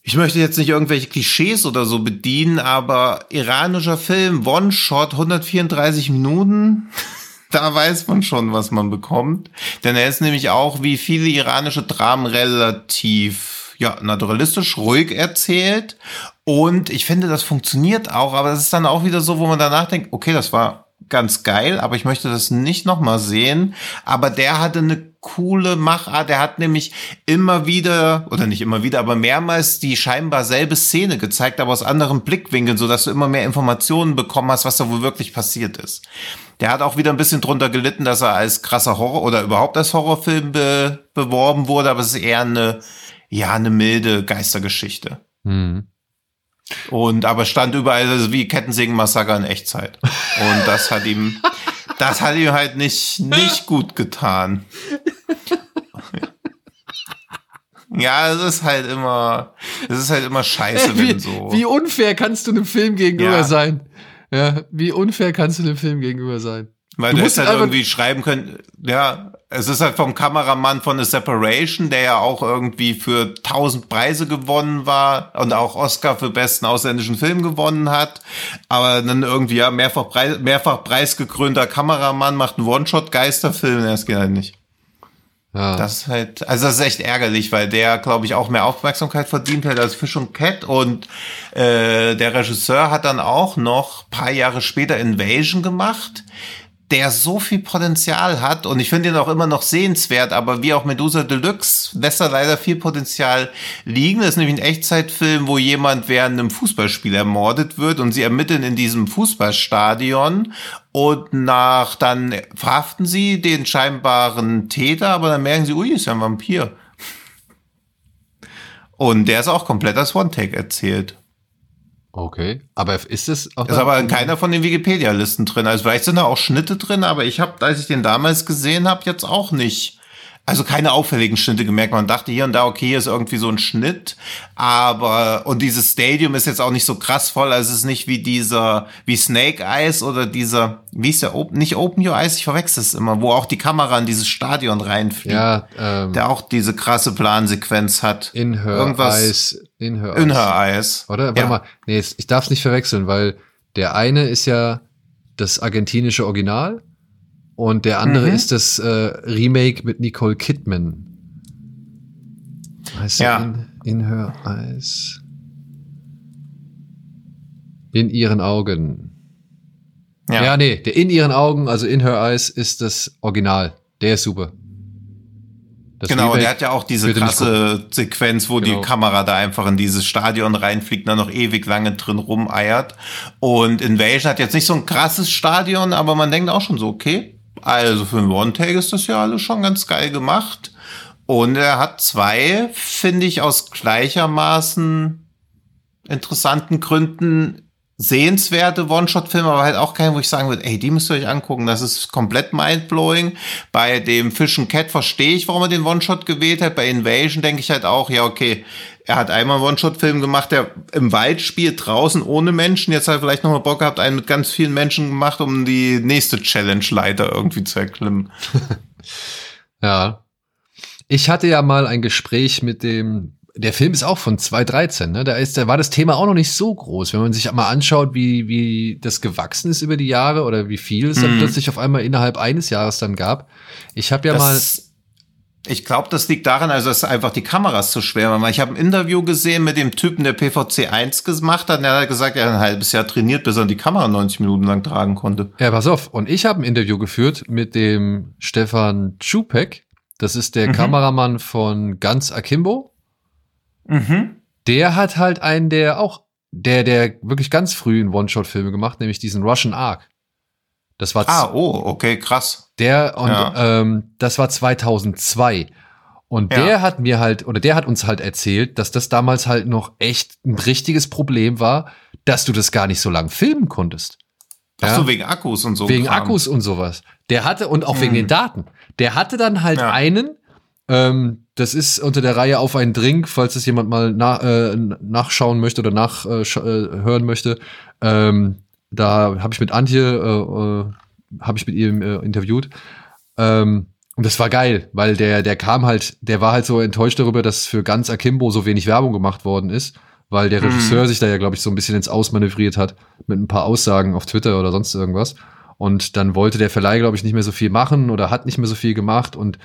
ich möchte jetzt nicht irgendwelche Klischees oder so bedienen, aber iranischer Film, One-Shot, 134 Minuten, [LAUGHS] da weiß man schon, was man bekommt. Denn er ist nämlich auch wie viele iranische Dramen relativ, ja, naturalistisch, ruhig erzählt. Und ich finde, das funktioniert auch, aber das ist dann auch wieder so, wo man danach denkt, okay, das war ganz geil, aber ich möchte das nicht nochmal sehen. Aber der hatte eine coole Machart. Der hat nämlich immer wieder, oder nicht immer wieder, aber mehrmals die scheinbar selbe Szene gezeigt, aber aus anderen Blickwinkeln, sodass du immer mehr Informationen bekommen hast, was da wohl wirklich passiert ist. Der hat auch wieder ein bisschen drunter gelitten, dass er als krasser Horror oder überhaupt als Horrorfilm be beworben wurde, aber es ist eher eine, ja, eine milde Geistergeschichte. Hm. Und aber stand überall also wie Kettensägen-Massaker in Echtzeit. Und das hat ihm, das hat ihm halt nicht, nicht gut getan. Ja, es ist halt immer, es ist halt immer scheiße, wenn wie, so. wie unfair kannst du einem Film gegenüber Ja. sein? Ja, wie unfair kannst du einem Film gegenüber sein? Weil Du du, musst halt irgendwie schreiben können, ja, es ist halt vom Kameramann von The Separation, der ja auch irgendwie für tausend Preise gewonnen war und auch Oscar für besten ausländischen Film gewonnen hat. Aber dann irgendwie, ja, mehrfach, Preis, mehrfach preisgekrönter Kameramann macht einen One-Shot-Geisterfilm, das geht halt nicht. Ja. Das ist halt, also das ist echt ärgerlich, weil der, glaube ich, auch mehr Aufmerksamkeit verdient hat als Fish und Cat. Und äh, der Regisseur hat dann auch noch paar Jahre später Invasion gemacht, der so viel Potenzial hat. Und ich finde ihn auch immer noch sehenswert, aber wie auch Medusa Deluxe lässt er leider viel Potenzial liegen. Das ist nämlich ein Echtzeitfilm, wo jemand während einem Fußballspiel ermordet wird und sie ermitteln in diesem Fußballstadion und nach, dann verhaften sie den scheinbaren Täter, aber dann merken sie, ui, ist ja ein Vampir. Und der ist auch komplett als One-Take erzählt. Okay. Aber ist es auch Ist aber in keiner von den Wikipedia-Listen drin. Also vielleicht sind da auch Schnitte drin, aber ich habe, als ich den damals gesehen habe, jetzt auch nicht. Also keine auffälligen Schnitte gemerkt. Man dachte hier und da, okay, hier ist irgendwie so ein Schnitt. Aber, und dieses Stadium ist jetzt auch nicht so krass voll. Also es ist nicht wie dieser, wie Snake Eyes oder dieser, wie ist der, Open, nicht Open Your Eyes, ich verwechsel es immer, wo auch die Kamera in dieses Stadion reinfliegt. Ja, ähm, Der auch diese krasse Plansequenz hat. in her irgendwas- eyes. In her In eyes. Her Eyes. Oder? Warte Ja. mal. Nee, ich darf es nicht verwechseln, weil der eine ist ja das argentinische Original Und der andere mhm. ist das äh, Remake mit Nicole Kidman. Heißt ja. In, in Her Eyes. In ihren Augen. Ja. ja, nee, der in ihren Augen, also in Her Eyes, ist das Original. Der ist super. Das genau, Remake der hat ja auch diese krasse Sequenz, wo genau. die Kamera da einfach in dieses Stadion reinfliegt, dann noch ewig lange drin rumeiert. Und Invasion hat jetzt nicht so ein krasses Stadion, aber man denkt auch schon so, okay, also für ein One-Take ist das ja alles schon ganz geil gemacht. Und er hat zwei, finde ich, aus gleichermaßen interessanten Gründen sehenswerte One-Shot-Filme, aber halt auch keinen, wo ich sagen würde, ey, die müsst ihr euch angucken, das ist komplett mindblowing. Bei dem Fish and Cat verstehe ich, warum er den One-Shot gewählt hat. Bei Invasion denke ich halt auch, ja, okay, er hat einmal einen One-Shot-Film gemacht, der im Wald spielt, draußen ohne Menschen. Jetzt hat er vielleicht nochmal Bock gehabt, einen mit ganz vielen Menschen gemacht, um die nächste Challenge-Leiter irgendwie zu erklimmen. [LAUGHS] ja. Ich hatte ja mal ein Gespräch mit dem der Film ist auch von 2013, ne? Da ist, da war das Thema auch noch nicht so groß. Wenn man sich mal anschaut, wie, wie das gewachsen ist über die Jahre oder wie viel es dann mhm. plötzlich auf einmal innerhalb eines Jahres dann gab. Ich habe ja das, mal. Ich glaube, das liegt daran, also dass einfach die Kameras zu schwer waren. Ich habe ein Interview gesehen mit dem Typen, der PVC 1 gemacht hat. Und er hat gesagt, er hat ein halbes Jahr trainiert, bis er die Kamera 90 Minuten lang tragen konnte. Ja, pass auf. Und ich habe ein Interview geführt mit dem Stefan Czupek. Das ist der mhm. Kameramann von Ganz Akimbo. Mhm. Der hat halt einen, der auch, der, der wirklich ganz früh in One-Shot-Filme gemacht, nämlich diesen Russian Ark. Das war ah, oh, okay, krass. Der und ja. ähm, das war 2002. Und ja. der hat mir halt, oder der hat uns halt erzählt, dass das damals halt noch echt ein richtiges Problem war, dass du das gar nicht so lang filmen konntest. Ach so, wegen Akkus und so. Wegen Kram. Akkus und sowas. Der hatte, und auch hm. wegen den Daten. Der hatte dann halt ja. einen, ähm, das ist unter der Reihe auf einen Drink, falls es jemand mal na, äh, nachschauen möchte oder nachhören äh, möchte. Ähm, da habe ich mit Antje, äh, äh, habe ich mit ihm äh, interviewt. Ähm, und das war geil, weil der, der kam halt, der war halt so enttäuscht darüber, dass für ganz Akimbo so wenig Werbung gemacht worden ist, weil der Regisseur mhm. sich da ja, glaube ich, so ein bisschen ins Ausmanövriert hat mit ein paar Aussagen auf Twitter oder sonst irgendwas. Und dann wollte der Verleih, glaube ich, nicht mehr so viel machen oder hat nicht mehr so viel gemacht und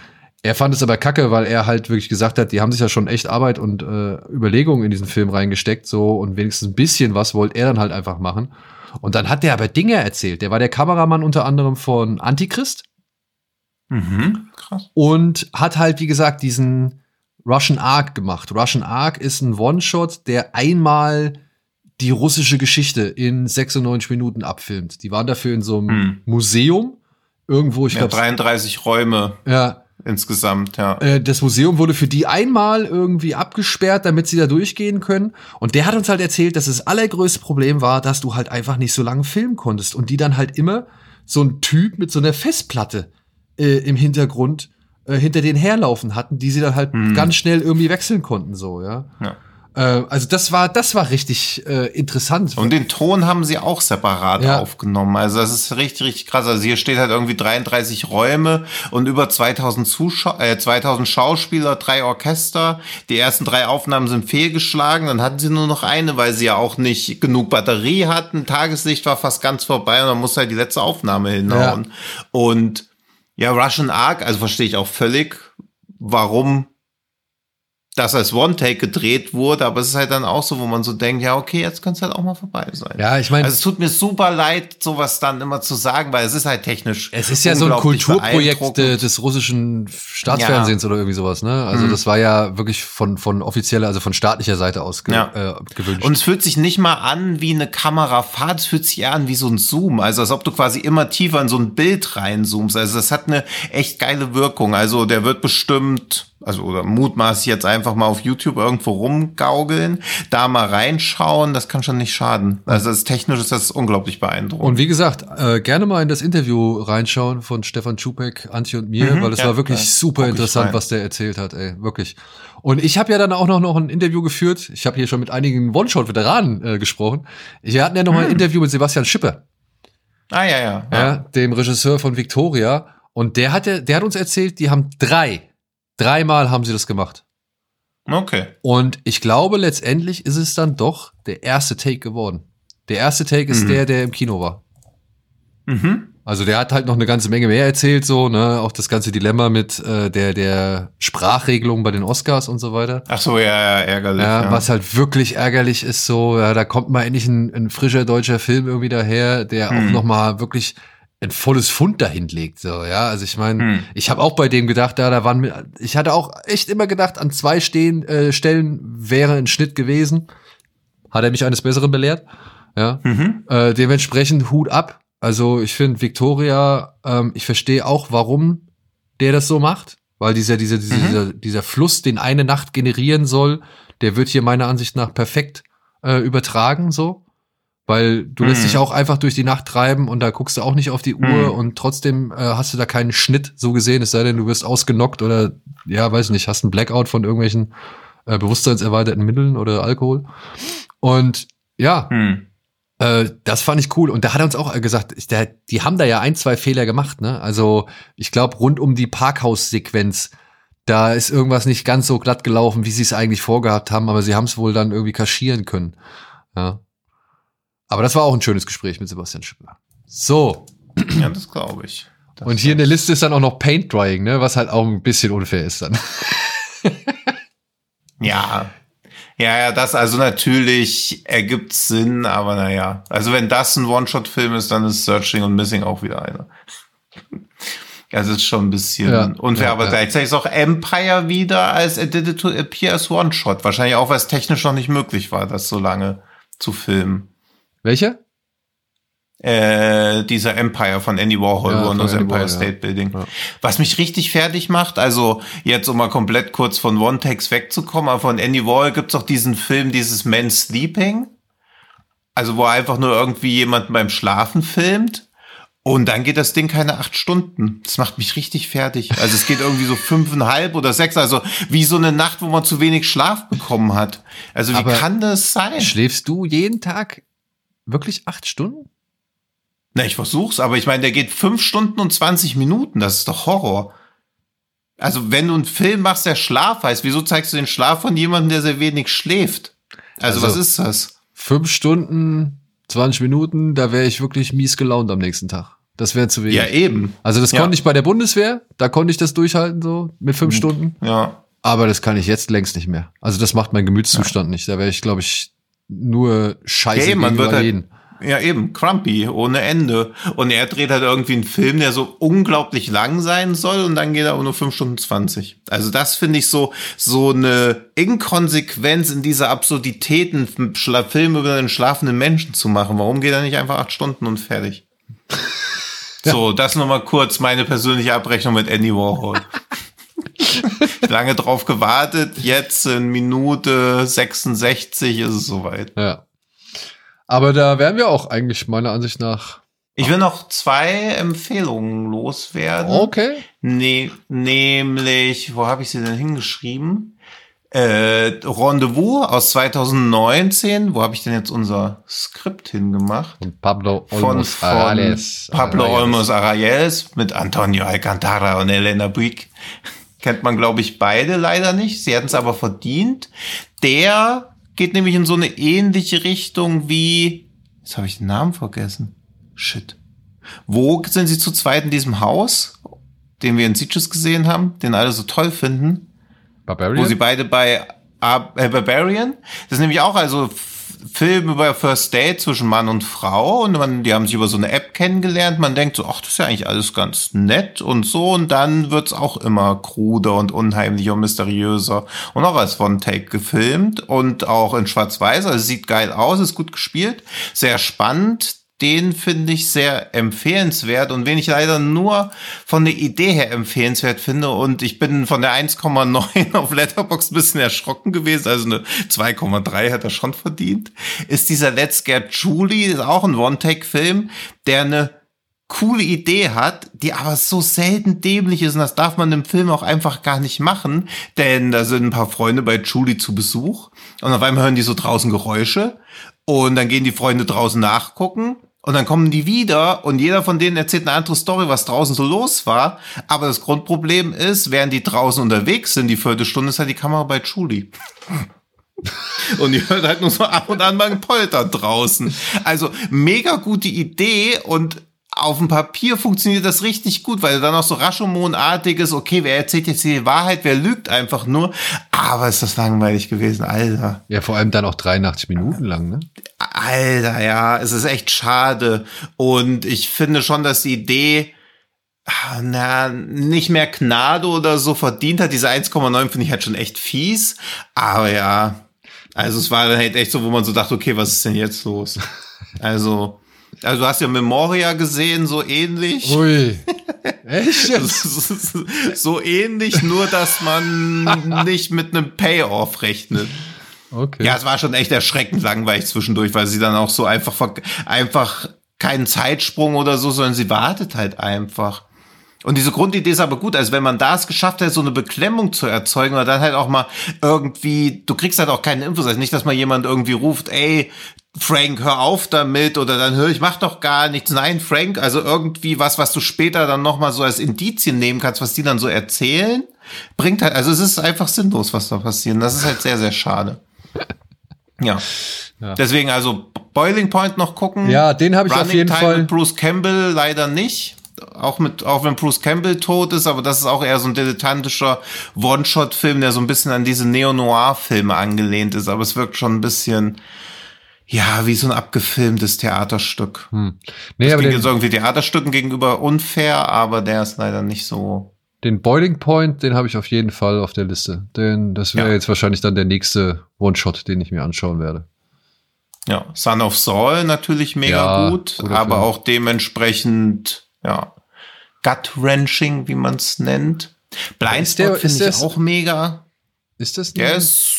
er fand es aber kacke, weil er halt wirklich gesagt hat, die haben sich ja schon echt Arbeit und äh, Überlegungen in diesen Film reingesteckt, so und wenigstens ein bisschen was wollte er dann halt einfach machen. Und dann hat der aber Dinge erzählt. Der war der Kameramann unter anderem von Antichrist. Mhm, krass. Und hat halt, wie gesagt, diesen Russian Ark gemacht. Russian Ark ist ein One-Shot, der einmal die russische Geschichte in 96 Minuten abfilmt. Die waren dafür in so einem hm. Museum irgendwo, ich ja, glaube 33 Räume. Ja, insgesamt, ja. Äh, das Museum wurde für die einmal irgendwie abgesperrt, damit sie da durchgehen können. Und der hat uns halt erzählt, dass das allergrößte Problem war, dass du halt einfach nicht so lange filmen konntest. Und die dann halt immer so ein Typ mit so einer Festplatte äh, im Hintergrund äh, hinter denen herlaufen hatten, die sie dann halt hm. ganz schnell irgendwie wechseln konnten, so, ja. ja. Äh, also das war, das war richtig äh, interessant. Und den Ton haben sie auch separat ja. aufgenommen. Also das ist richtig, richtig krass. Also hier steht halt irgendwie 33 Räume und über 2000 Zuschauer, äh, 2000 Schauspieler, drei Orchester. Die ersten drei Aufnahmen sind fehlgeschlagen. Dann hatten sie nur noch eine, weil sie ja auch nicht genug Batterie hatten. Tageslicht war fast ganz vorbei und dann musste halt die letzte Aufnahme hinhauen. Ja. Und ja, Russian Ark, also verstehe ich auch völlig, warum das als One-Take gedreht wurde, aber es ist halt dann auch so, wo man so denkt, ja, okay, jetzt könnte es halt auch mal vorbei sein. Ja, ich meine. Also es tut mir super leid, sowas dann immer zu sagen, weil es ist halt technisch. Es ist ja so ein Kulturprojekt des russischen Staatsfernsehens ja. oder irgendwie sowas, ne? Also mhm. das war ja wirklich von, von offizieller, also von staatlicher Seite aus ge ja. äh, gewünscht. Und es fühlt sich nicht mal an wie eine Kamerafahrt, es fühlt sich eher an wie so ein Zoom. Also als ob du quasi immer tiefer in so ein Bild reinzoomst. Also das hat eine echt geile Wirkung. Also der wird bestimmt also oder mutmaßlich jetzt einfach mal auf YouTube irgendwo rumgaugeln, da mal reinschauen, das kann schon nicht schaden. Also das technisch ist das unglaublich beeindruckend. Und wie gesagt, äh, gerne mal in das Interview reinschauen von Stefan Schupek, Antje und mir, mhm, weil es ja, war wirklich ja, super interessant, was der erzählt hat, ey, wirklich. Und ich habe ja dann auch noch, noch ein Interview geführt. Ich habe hier schon mit einigen One-Shot-Veteranen äh, gesprochen. Wir hatten ja noch mal ein mhm. Interview mit Sebastian Schipper. Ah, ja, ja, ja. ja. Dem Regisseur von Victoria. Und der hat, der hat uns erzählt, die haben drei Dreimal haben sie das gemacht. Okay. Und ich glaube, letztendlich ist es dann doch der erste Take geworden. Der erste Take ist mhm. der, der im Kino war. Mhm. Also der hat halt noch eine ganze Menge mehr erzählt, so, ne, auch das ganze Dilemma mit äh, der der Sprachregelung bei den Oscars und so weiter. Ach so, ja, ja ärgerlich. Ja, ja, was halt wirklich ärgerlich ist, so, ja, da kommt mal endlich ein, ein frischer deutscher Film irgendwie daher, der Hm. auch noch mal wirklich ein volles Fund dahin legt, so, ja. Also ich meine, Hm. ich habe auch bei dem gedacht, ja, da waren mir, ich hatte auch echt immer gedacht, an zwei stehen, äh, Stellen wäre ein Schnitt gewesen. Hat er mich eines Besseren belehrt, ja. Mhm. Äh, dementsprechend Hut ab. Also ich finde Victoria, ähm, ich verstehe auch, warum der das so macht, weil dieser, dieser, dieser, Mhm. dieser, dieser Fluss, den eine Nacht generieren soll, der wird hier meiner Ansicht nach perfekt äh, übertragen, so. Weil du lässt Mhm. dich auch einfach durch die Nacht treiben und da guckst du auch nicht auf die Uhr Mhm. und trotzdem äh, hast du da keinen Schnitt so gesehen, es sei denn, du wirst ausgenockt oder, ja, weiß nicht, hast einen Blackout von irgendwelchen äh, bewusstseinserweiterten Mitteln oder Alkohol. Und ja, Hm. äh, das fand ich cool. Und da hat er uns auch gesagt, ich- der, die haben da ja ein, zwei Fehler gemacht. Ne? Also ich glaube, rund um die Parkhaussequenz, da ist irgendwas nicht ganz so glatt gelaufen, wie sie es eigentlich vorgehabt haben, aber sie haben es wohl dann irgendwie kaschieren können. Ja. Aber das war auch ein schönes Gespräch mit Sebastian Schüttler. So, Ja, das glaube ich. Das und hier in der Liste ist dann auch noch Paint Drying, ne? was halt auch ein bisschen unfair ist dann. [LAUGHS] Ja. Ja, ja, das also natürlich ergibt Sinn, aber naja. Also wenn das ein One-Shot-Film ist, dann ist Searching und Missing auch wieder einer. [LAUGHS] Also ist schon ein bisschen Ja, unfair, ja, aber ja. gleichzeitig ist auch Empire wieder als It Did It to Appear as One-Shot. Wahrscheinlich auch, weil es technisch noch nicht möglich war, das so lange zu filmen. Welcher? Äh, dieser Empire von Andy Warhol, Ja, wo von das Andy Empire ja. State Building. Ja. Was mich richtig fertig macht, also jetzt um mal komplett kurz von One Takes wegzukommen, aber von Andy Warhol gibt's auch diesen Film, dieses Man Sleeping. Also wo einfach nur irgendwie jemanden beim Schlafen filmt. Und dann geht das Ding keine acht Stunden. Das macht mich richtig fertig. Also es geht irgendwie so fünfeinhalb oder sechs. Also wie so eine Nacht, wo man zu wenig Schlaf bekommen hat. Also wie Aber kann das sein? Schläfst du jeden Tag wirklich acht Stunden? Na, ich versuch's, aber ich meine, der geht fünf Stunden und 20 Minuten. Das ist doch Horror. Also, wenn du einen Film machst, der Schlaf heißt, wieso zeigst du den Schlaf von jemandem, der sehr wenig schläft? Also, Also- was ist das? Fünf Stunden, 20 Minuten, da wäre ich wirklich mies gelaunt am nächsten Tag. Das wäre zu wenig. Ja, eben. Also das Ja. konnte ich bei der Bundeswehr, da konnte ich das durchhalten so mit fünf Stunden, Ja. aber das kann ich jetzt längst nicht mehr. Also das macht mein Gemütszustand nicht. Da wäre ich, glaube ich, nur scheiße Ja, eben, man wird halt-. Ja, eben, crumpy, ohne Ende. Und er dreht halt irgendwie einen Film, der so unglaublich lang sein soll und dann geht er aber nur 5 Stunden 20. Also das finde ich so, so eine Inkonsequenz in dieser Absurdität, einen Film über einen schlafenden Menschen zu machen. Warum geht er nicht einfach 8 Stunden und fertig? [LAUGHS] So, das nochmal kurz meine persönliche Abrechnung mit Andy Warhol. Lange drauf gewartet, jetzt in Minute 66 ist es soweit. Ja. Aber da wären wir auch eigentlich meiner Ansicht nach. Ich will noch zwei Empfehlungen loswerden. Okay. Ne nämlich, wo habe ich sie denn hingeschrieben? Äh, Rendezvous aus 2019. Wo habe ich denn jetzt unser Skript hingemacht? Und Pablo Von, Olmos von Arales. Pablo Arales. Olmos Arayels mit Antonio Alcantara und Elena Buick. Kennt man, glaube ich, beide leider nicht. Sie hätten es aber verdient. Der geht nämlich in so eine ähnliche Richtung wie, jetzt habe ich den Namen vergessen. Shit. Wo sind sie zu zweit in diesem Haus, den wir in Sitges gesehen haben, den alle so toll finden? Barbarian? wo sie beide bei äh, Barbarian. Das ist nämlich auch also Film über First Date zwischen Mann und Frau und man, die haben sich über so eine App kennengelernt. Man denkt so, ach, das ist ja eigentlich alles ganz nett und so und dann wird's auch immer kruder und unheimlicher und mysteriöser und auch als One-Take gefilmt und auch in Schwarz-Weiß. Also sieht geil aus, ist gut gespielt, sehr spannend den finde ich sehr empfehlenswert und wen ich leider nur von der Idee her empfehlenswert finde und ich bin von der 1,9 [LAUGHS] auf Letterbox ein bisschen erschrocken gewesen, also eine 2,3 hat er schon verdient, ist dieser Let's Get Julie, ist auch ein One-Take-Film, der eine coole Idee hat, die aber so selten dämlich ist und das darf man im Film auch einfach gar nicht machen, denn da sind ein paar Freunde bei Julie zu Besuch und auf einmal hören die so draußen Geräusche und dann gehen die Freunde draußen nachgucken und dann kommen die wieder und jeder von denen erzählt eine andere Story, was draußen so los war. Aber das Grundproblem ist, während die draußen unterwegs sind, die Viertelstunde ist halt die Kamera bei Julie. [LAUGHS] Und ihr hört halt nur so ab und an mal ein Polter draußen. Also mega gute Idee und auf dem Papier funktioniert das richtig gut, weil dann auch so Rashomon-artig ist, okay, wer erzählt jetzt die Wahrheit, wer lügt einfach nur. Aber ist das langweilig gewesen, Alter. Ja, vor allem dann auch 83 Minuten lang, ne? Alter, ja, es ist echt schade. Und ich finde schon, dass die Idee, ah, na, nicht mehr Gnade oder so verdient hat. Diese 1,9 finde ich halt schon echt fies. Aber ja, also es war halt echt so, wo man so dachte, okay, was ist denn jetzt los? [LAUGHS] Also, also du hast ja Memoria gesehen, so ähnlich. Ui. [LAUGHS] Echt? so ähnlich, nur dass man [LAUGHS] nicht mit einem Payoff rechnet. Okay. Ja, es war schon echt erschreckend langweilig zwischendurch, weil sie dann auch so einfach, einfach keinen Zeitsprung oder so, sondern sie wartet halt einfach. Und diese Grundidee ist aber gut. Also wenn man da es geschafft hätte, so eine Beklemmung zu erzeugen oder dann halt auch mal irgendwie, du kriegst halt auch keine Infos. Also nicht, dass mal jemand irgendwie ruft, ey, Frank, hör auf damit oder dann hör ich mach doch gar nichts. Nein, Frank, also irgendwie was, was du später dann noch mal so als Indizien nehmen kannst, was die dann so erzählen, bringt halt, also es ist einfach sinnlos, was da passiert. Das ist halt sehr, sehr schade. [LAUGHS] Ja. ja. Deswegen also Boiling Point noch gucken. Ja, den habe ich Running auf jeden Time Fall. Mit Bruce Campbell leider nicht auch mit, auch wenn Bruce Campbell tot ist, aber das ist auch eher so ein dilettantischer One-Shot-Film, der so ein bisschen an diese Neo-Noir-Filme angelehnt ist, aber es wirkt schon ein bisschen, ja, wie so ein abgefilmtes Theaterstück. Hm. Nee, das aber den, jetzt irgendwie Theaterstücken gegenüber unfair, aber der ist leider nicht so. Den Boiling Point, den habe ich auf jeden Fall auf der Liste. Denn das wäre ja. jetzt wahrscheinlich dann der nächste One-Shot, den ich mir anschauen werde. Ja, Son of Saul natürlich mega ja, gut, aber Film. auch dementsprechend ja, gut-wrenching, wie man es nennt. Blindspot finde ich auch mega. Ist das Der ist,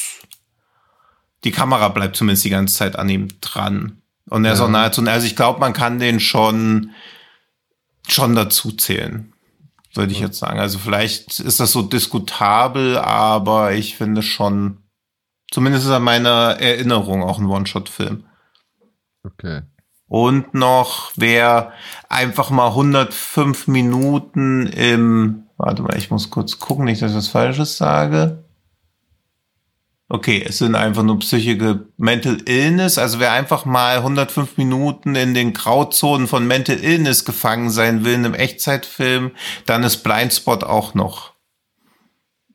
die Kamera bleibt zumindest die ganze Zeit an ihm dran. Und er ist auch nahezu, also ich glaube, man kann den schon, schon dazu zählen, würde ich ja. jetzt sagen. Also vielleicht ist das so diskutabel, aber ich finde schon, zumindest ist er meiner Erinnerung auch ein One-Shot-Film. Okay. Und noch, wer einfach mal 105 Minuten im, warte mal, ich muss kurz gucken, nicht, dass ich was Falsches sage. Okay, es sind einfach nur psychische Mental Illness. Also wer einfach mal 105 Minuten in den Grauzonen von Mental Illness gefangen sein will in einem Echtzeitfilm, dann ist Blindspot auch noch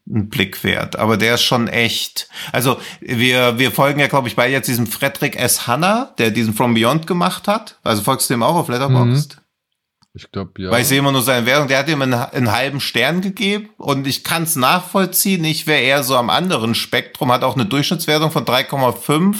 ein Blick wert. Aber der ist schon echt. Also wir, wir folgen ja, glaube ich, bei jetzt diesem Frederick S. Hanna, der diesen From Beyond gemacht hat. Also folgst du dem auch auf Letterboxd? Mhm. Ich glaube, ja. Weil ich sehe immer nur seine Wertung. Der hat ihm einen, einen halben Stern gegeben und ich kann es nachvollziehen. Ich wäre eher so am anderen Spektrum, hat auch eine Durchschnittswertung von 3,5,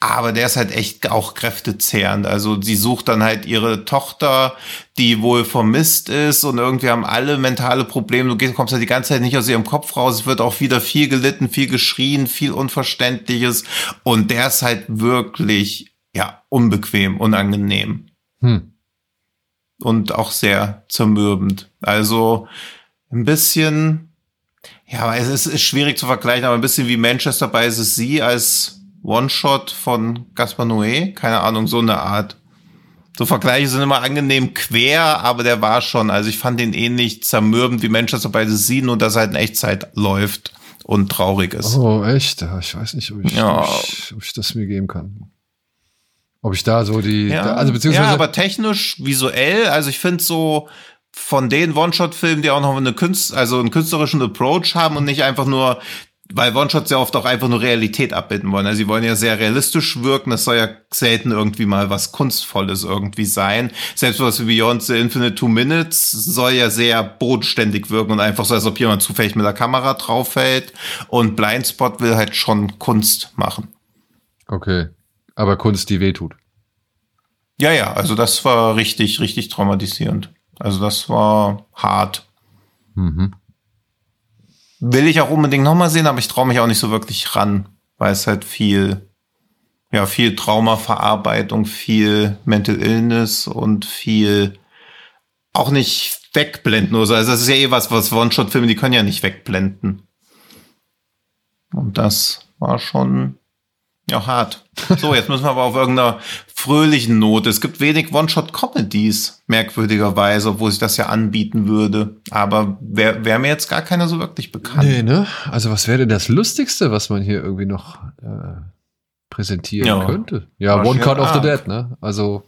aber der ist halt echt auch kräftezehrend. Also sie sucht dann halt ihre Tochter, die wohl vermisst ist und irgendwie haben alle mentale Probleme. Du kommst halt die ganze Zeit nicht aus ihrem Kopf raus. Es wird auch wieder viel gelitten, viel geschrien, viel Unverständliches und der ist halt wirklich, ja, unbequem, unangenehm. Hm und auch sehr zermürbend. Also ein bisschen, ja, es ist schwierig zu vergleichen, aber ein bisschen wie Manchester bei Sie als One-Shot von Gaspar Noé. Keine Ahnung, so eine Art. So Vergleiche sind immer angenehm quer, aber der war schon, also ich fand den ähnlich zermürbend wie Manchester by the Sea, nur dass er halt in Echtzeit läuft und traurig ist. Oh, echt? Ich weiß nicht, ob ich, ja. ob ich, ob ich das mir geben kann. Ob ich da so die, ja, da, also beziehungsweise. Ja, aber technisch, visuell, also ich finde so von den One-Shot-Filmen, die auch noch eine Künst, also einen künstlerischen Approach haben und nicht einfach nur, weil One-Shots ja oft auch einfach nur Realität abbilden wollen. Also sie wollen ja sehr realistisch wirken. Das soll ja selten irgendwie mal was Kunstvolles irgendwie sein. Selbst was wie Beyond the Infinite Two Minutes soll ja sehr bodenständig wirken und einfach so, als ob jemand zufällig mit der Kamera draufhält. Und Blindspot will halt schon Kunst machen. Okay. Aber Kunst, die wehtut. Ja, ja, also das war richtig, richtig traumatisierend. Also das war hart. Mhm. Will ich auch unbedingt nochmal sehen, aber ich traue mich auch nicht so wirklich ran, weil es halt viel, ja, viel Traumaverarbeitung, viel Mental Illness und viel auch nicht wegblenden oder so. Also das ist ja eh was, was One-Shot-Filme, die können ja nicht wegblenden. Und das war schon ja, hart. So, jetzt müssen wir aber auf irgendeiner fröhlichen Note. Es gibt wenig One-Shot-Comedies, merkwürdigerweise, obwohl sich das ja anbieten würde. Aber wäre wär mir jetzt gar keiner so wirklich bekannt. Nee, ne? Also, was wäre denn das Lustigste, was man hier irgendwie noch äh, präsentieren ja, könnte? Ja, One Cut of the Dead, ne? Also.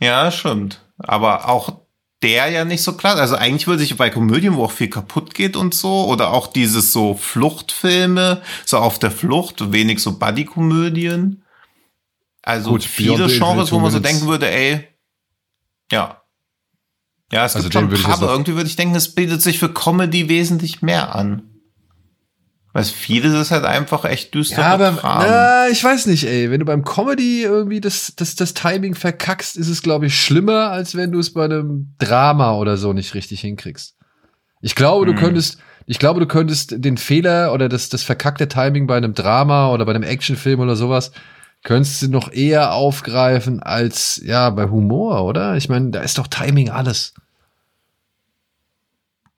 Ja, stimmt. aber auch der ja nicht so klar. Also eigentlich würde ich bei Komödien, wo auch viel kaputt geht und so, oder auch dieses so Fluchtfilme, so auf der Flucht, wenig so Buddy-Komödien. Also Gut, viele Genres, wo man so denken würde, ey, ja. Ja, es also gibt schon ein paar, aber irgendwie würde ich denken, es bildet sich für Comedy wesentlich mehr an. Weil vieles ist halt einfach echt düster. Ja, aber na, ich weiß nicht, ey. Wenn du beim Comedy irgendwie das, das, das Timing verkackst, ist es, glaube ich, schlimmer, als wenn du es bei einem Drama oder so nicht richtig hinkriegst. Ich glaube, hm. du könntest, ich glaube, du könntest den Fehler oder das, das verkackte Timing bei einem Drama oder bei einem Actionfilm oder sowas, könntest du noch eher aufgreifen als, ja, bei Humor, oder? Ich meine, da ist doch Timing alles.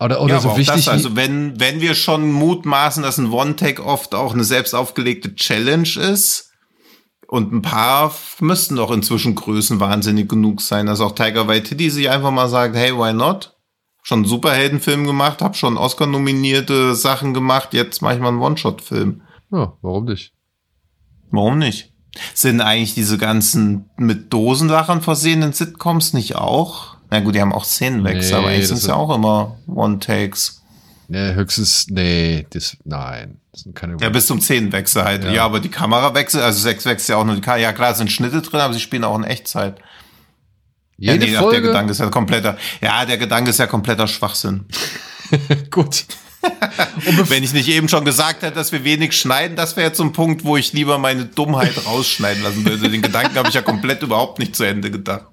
Oder, oder ja, so wichtig. Das, also wenn, wenn wir schon mutmaßen, dass ein One-Take oft auch eine selbst aufgelegte Challenge ist, und ein paar müssten doch inzwischen größenwahnsinnig genug sein, dass auch Tiger Waititi sich einfach mal sagt, hey, why not? Schon einen Superheldenfilm gemacht, hab schon Oscar-nominierte Sachen gemacht, jetzt mache ich mal einen One-Shot-Film. Ja, warum nicht? Warum nicht? Sind eigentlich diese ganzen mit Dosensachen versehenen Sitcoms nicht auch na gut, die haben auch Szenenwechsel, nee, aber eigentlich sind es ja auch immer One-Takes. Nee, höchstens, nee, das, nein. Das sind keine ja, bis zum Szenenwechsel halt. Ja. ja, aber die Kamerawechsel, also sechs wechselt ja auch nur die Kamera. Ja, klar, sind Schnitte drin, aber sie spielen auch in Echtzeit. Jede ja, nee, Folge? Der Gedanke ist ja kompletter, ja, der Gedanke ist ja kompletter Schwachsinn. [LAUGHS] gut. Wenn ich nicht eben schon gesagt hätte, dass wir wenig schneiden, das wäre zum Punkt, wo ich lieber meine Dummheit rausschneiden lassen würde. Den Gedanken habe ich ja komplett überhaupt nicht zu Ende gedacht.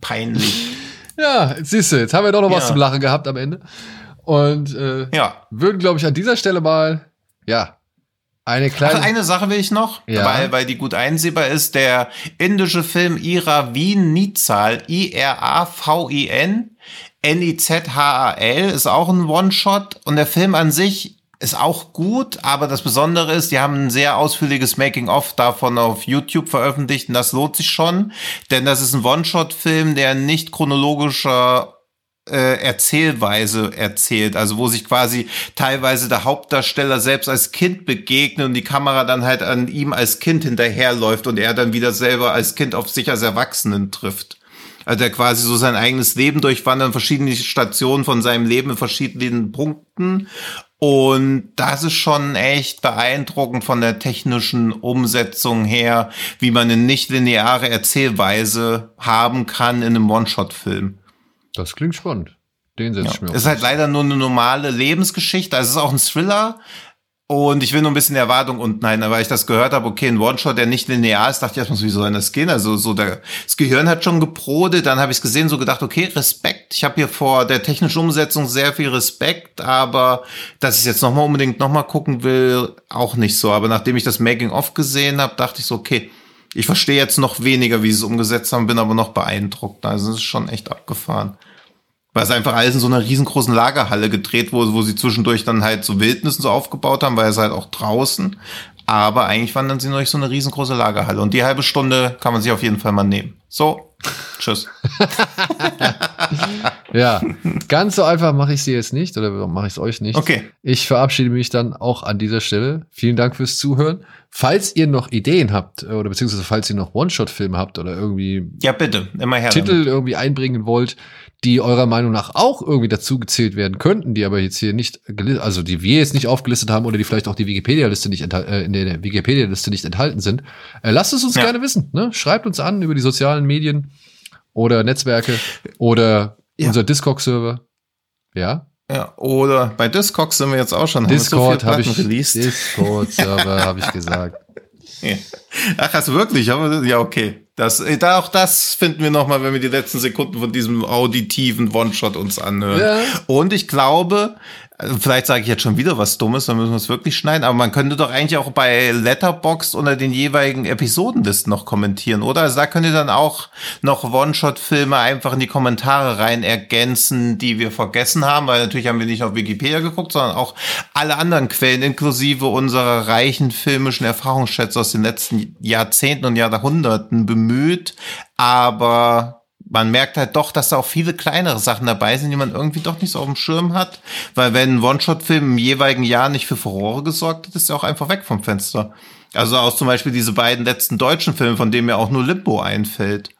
Peinlich. Ja, siehst du, jetzt haben wir doch noch ja. was zum Lachen gehabt am Ende. Und äh, ja. würden, glaube ich, an dieser Stelle mal, ja, eine kleine. Ach, eine Sache will ich noch, ja. weil, weil die gut einsehbar ist. Der indische Film Iravin Nizal, I-R-A-V-I-N, N-I-Z-H-A-L, ist auch ein One-Shot. Und der Film an sich ist auch gut, aber das Besondere ist, die haben ein sehr ausführliches Making-of davon auf YouTube veröffentlicht und das lohnt sich schon, denn das ist ein One-Shot-Film, der nicht chronologischer äh, Erzählweise erzählt, also wo sich quasi teilweise der Hauptdarsteller selbst als Kind begegnet und die Kamera dann halt an ihm als Kind hinterherläuft und er dann wieder selber als Kind auf sich als Erwachsenen trifft. Also der quasi so sein eigenes Leben durchwandert, verschiedene Stationen von seinem Leben in verschiedenen Punkten und das ist schon echt beeindruckend von der technischen Umsetzung her, wie man eine nicht lineare Erzählweise haben kann in einem One-Shot-Film. Das klingt spannend. Den setze ja. ich mir auf. Es ist halt leider nur eine normale Lebensgeschichte. Also es ist auch ein Thriller, und ich will nur ein bisschen Erwartung unten halten, weil ich das gehört habe, okay, ein One-Shot, der nicht linear ist, dachte ich erstmal, wie soll das gehen? Also so der, das Gehirn hat schon gebrodet, dann habe ich es gesehen, so gedacht, okay, Respekt. Ich habe hier vor der technischen Umsetzung sehr viel Respekt, aber dass ich jetzt nochmal unbedingt nochmal gucken will, auch nicht so. Aber nachdem ich das Making-of gesehen habe, dachte ich so, okay, ich verstehe jetzt noch weniger, wie sie es umgesetzt haben, bin aber noch beeindruckt. Also es ist schon echt abgefahren. Weil es einfach alles in so einer riesengroßen Lagerhalle gedreht wurde, wo sie zwischendurch dann halt so Wildnissen so aufgebaut haben, weil es halt auch draußen. Aber eigentlich wandern sie durch so eine riesengroße Lagerhalle. Und die halbe Stunde kann man sich auf jeden Fall mal nehmen. So, tschüss. [LAUGHS] ja, ganz so einfach mache ich sie jetzt nicht oder mache ich es euch nicht. Okay. Ich verabschiede mich dann auch an dieser Stelle. Vielen Dank fürs Zuhören. Falls ihr noch Ideen habt oder beziehungsweise falls ihr noch One-Shot-Filme habt oder irgendwie ja bitte immer her Titel damit. irgendwie einbringen wollt, die eurer Meinung nach auch irgendwie dazu gezählt werden könnten, die aber jetzt hier nicht, also die wir jetzt nicht aufgelistet haben oder die vielleicht auch die Wikipedia-Liste nicht äh, in der Wikipedia-Liste nicht enthalten sind, äh, lasst es uns ja. gerne wissen. Ne? Schreibt uns an über die sozialen Medien oder Netzwerke oder ja. unser Discord-Server. Ja. Ja, oder bei Discord sind wir jetzt auch schon. Discord habe so hab ich Discord-Server habe ich gesagt. [LAUGHS] Ach, hast du wirklich? Ja, okay. Das, äh, da, auch das finden wir nochmal, wenn wir die letzten Sekunden von diesem auditiven One-Shot uns anhören. Ja. Und ich glaube, also vielleicht sage ich jetzt schon wieder was Dummes, dann müssen wir es wirklich schneiden, aber man könnte doch eigentlich auch bei Letterboxd unter den jeweiligen Episodenlisten noch kommentieren, oder? Also da könnt ihr dann auch noch One-Shot-Filme einfach in die Kommentare rein ergänzen, die wir vergessen haben, weil natürlich haben wir nicht auf Wikipedia geguckt, sondern auch alle anderen Quellen, inklusive unserer reichen filmischen Erfahrungsschätze aus den letzten Jahrzehnten und Jahrhunderten bemüht, aber man merkt halt doch, dass da auch viele kleinere Sachen dabei sind, die man irgendwie doch nicht so auf dem Schirm hat. Weil wenn ein One-Shot-Film im jeweiligen Jahr nicht für Furore gesorgt hat, ist er auch einfach weg vom Fenster. Also aus zum Beispiel diese beiden letzten deutschen Filme, von denen mir auch nur Limbo einfällt.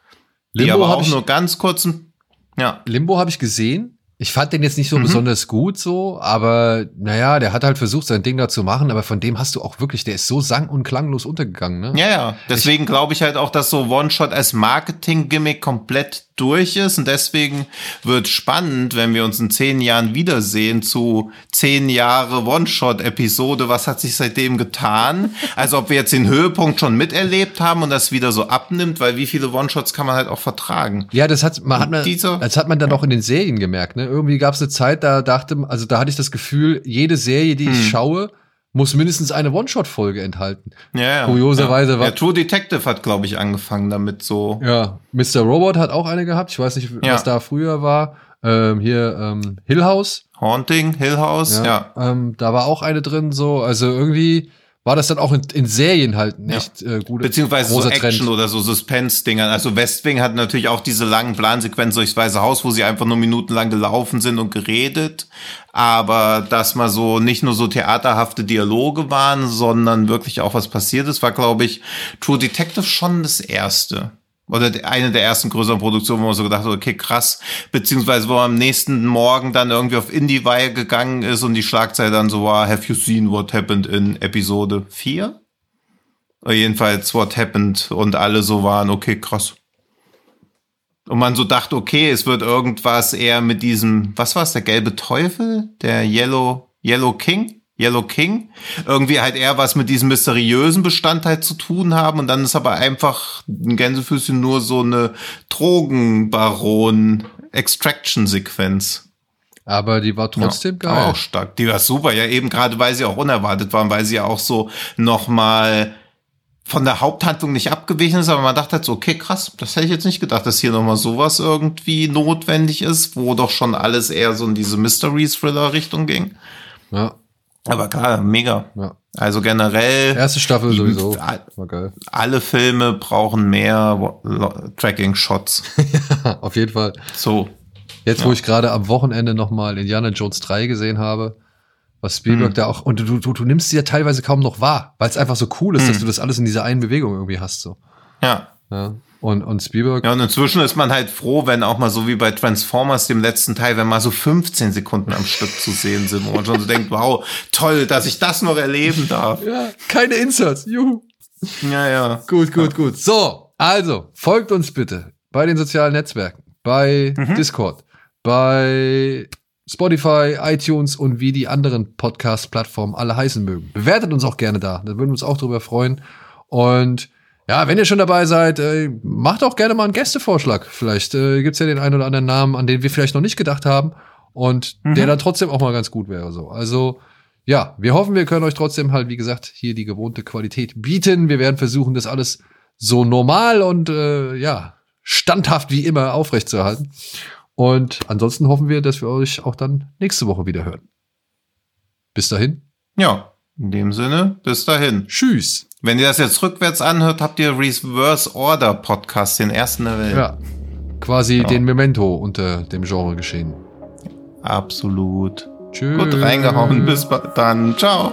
Limbo die aber auch nur ganz kurzen. Ja. Limbo habe ich gesehen. Ich fand den jetzt nicht so mhm. besonders gut so, aber naja, der hat halt versucht, sein Ding da zu machen, aber von dem hast du auch wirklich, der ist so sang- und klanglos untergegangen, ne? Ja, ja. Deswegen glaube ich halt auch, dass so One-Shot als Marketing-Gimmick komplett durch ist und deswegen wird spannend, wenn wir uns in zehn Jahren wiedersehen zu zehn Jahre One-Shot-Episode. Was hat sich seitdem getan? Also ob wir jetzt den Höhepunkt schon miterlebt haben und das wieder so abnimmt, weil wie viele One-Shots kann man halt auch vertragen? Ja, das hat man, hat man dieser, das hat man dann auch in den Serien gemerkt. Ne? Irgendwie gab es eine Zeit, da dachte, also da hatte ich das Gefühl, jede Serie, die hm. ich schaue, muss mindestens eine One-Shot-Folge enthalten. Ja, ja. Kurioserweise ja. war. Ja, True Detective hat, glaube ich, angefangen damit so. Ja, Mr. Robot hat auch eine gehabt. Ich weiß nicht, ja. was da früher war. Ähm, hier ähm, Hill House. Haunting, Hill House, ja. ja. Ähm, da war auch eine drin, so. Also irgendwie war das dann auch in, in Serien halt nicht ja. äh, gut. Beziehungsweise so Action Trend. oder so Suspense-Dingern. Also Westwing hat natürlich auch diese langen Plansequenzen durchs Weiße Haus, wo sie einfach nur minutenlang gelaufen sind und geredet. Aber dass mal so nicht nur so theaterhafte Dialoge waren, sondern wirklich auch was passiert ist, war, glaube ich, True Detective schon das erste oder eine der ersten größeren Produktionen, wo man so gedacht hat, okay, krass, beziehungsweise wo man am nächsten Morgen dann irgendwie auf IndieWire gegangen ist und die Schlagzeile dann so war, have you seen what happened in Episode 4? Oder jedenfalls what happened und alle so waren, okay, krass. Und man so dachte, okay, es wird irgendwas eher mit diesem, was war es, der gelbe Teufel? Der Yellow, Yellow King? Yellow King irgendwie halt eher was mit diesem mysteriösen Bestandteil zu tun haben und dann ist aber einfach ein Gänsefüßchen nur so eine Drogenbaron Extraction Sequenz. Aber die war trotzdem ja, geil. Auch stark. Die war super. Ja, eben gerade, weil sie auch unerwartet waren, weil sie ja auch so nochmal von der Haupthandlung nicht abgewichen ist, aber man dachte halt so, okay, krass, das hätte ich jetzt nicht gedacht, dass hier nochmal sowas irgendwie notwendig ist, wo doch schon alles eher so in diese Mystery-Thriller-Richtung ging. Ja. Aber klar, mega. Ja. Also generell. Erste Staffel sowieso. War geil. Alle Filme brauchen mehr Tracking-Shots. [LAUGHS] ja, auf jeden Fall. So. Jetzt, ja. wo ich gerade am Wochenende nochmal Indiana Jones 3 gesehen habe, was Spielberg mhm. da auch, und du, du, du nimmst sie ja teilweise kaum noch wahr, weil es einfach so cool ist, mhm. dass du das alles in dieser einen Bewegung irgendwie hast, so. Ja. Ja. Und, und Spielberg. Ja, und inzwischen ist man halt froh, wenn auch mal so wie bei Transformers, dem letzten Teil, wenn mal so 15 Sekunden am Stück zu sehen sind, wo man schon so denkt, [LAUGHS] wow, toll, dass ich das noch erleben darf. Ja, keine Inserts, juhu. Ja, ja. Gut, gut, gut. So, also, folgt uns bitte bei den sozialen Netzwerken, bei mhm. Discord, bei Spotify, iTunes und wie die anderen Podcast-Plattformen alle heißen mögen. Bewertet uns auch gerne da. Da würden wir uns auch drüber freuen. Und ja, wenn ihr schon dabei seid, äh, macht auch gerne mal einen Gästevorschlag. Vielleicht äh, gibt ja den einen oder anderen Namen, an den wir vielleicht noch nicht gedacht haben und mhm. der dann trotzdem auch mal ganz gut wäre. So. Also ja, wir hoffen, wir können euch trotzdem halt, wie gesagt, hier die gewohnte Qualität bieten. Wir werden versuchen, das alles so normal und äh, ja, standhaft wie immer aufrechtzuerhalten. Und ansonsten hoffen wir, dass wir euch auch dann nächste Woche wieder hören. Bis dahin. Ja, in dem Sinne, bis dahin. Tschüss. Wenn ihr das jetzt rückwärts anhört, habt ihr Reverse Order Podcast, den ersten der Welt. Ja, quasi genau. den Memento unter dem Genre geschehen. Absolut. Tschüss. Gut reingehauen. Bis dann. Ciao.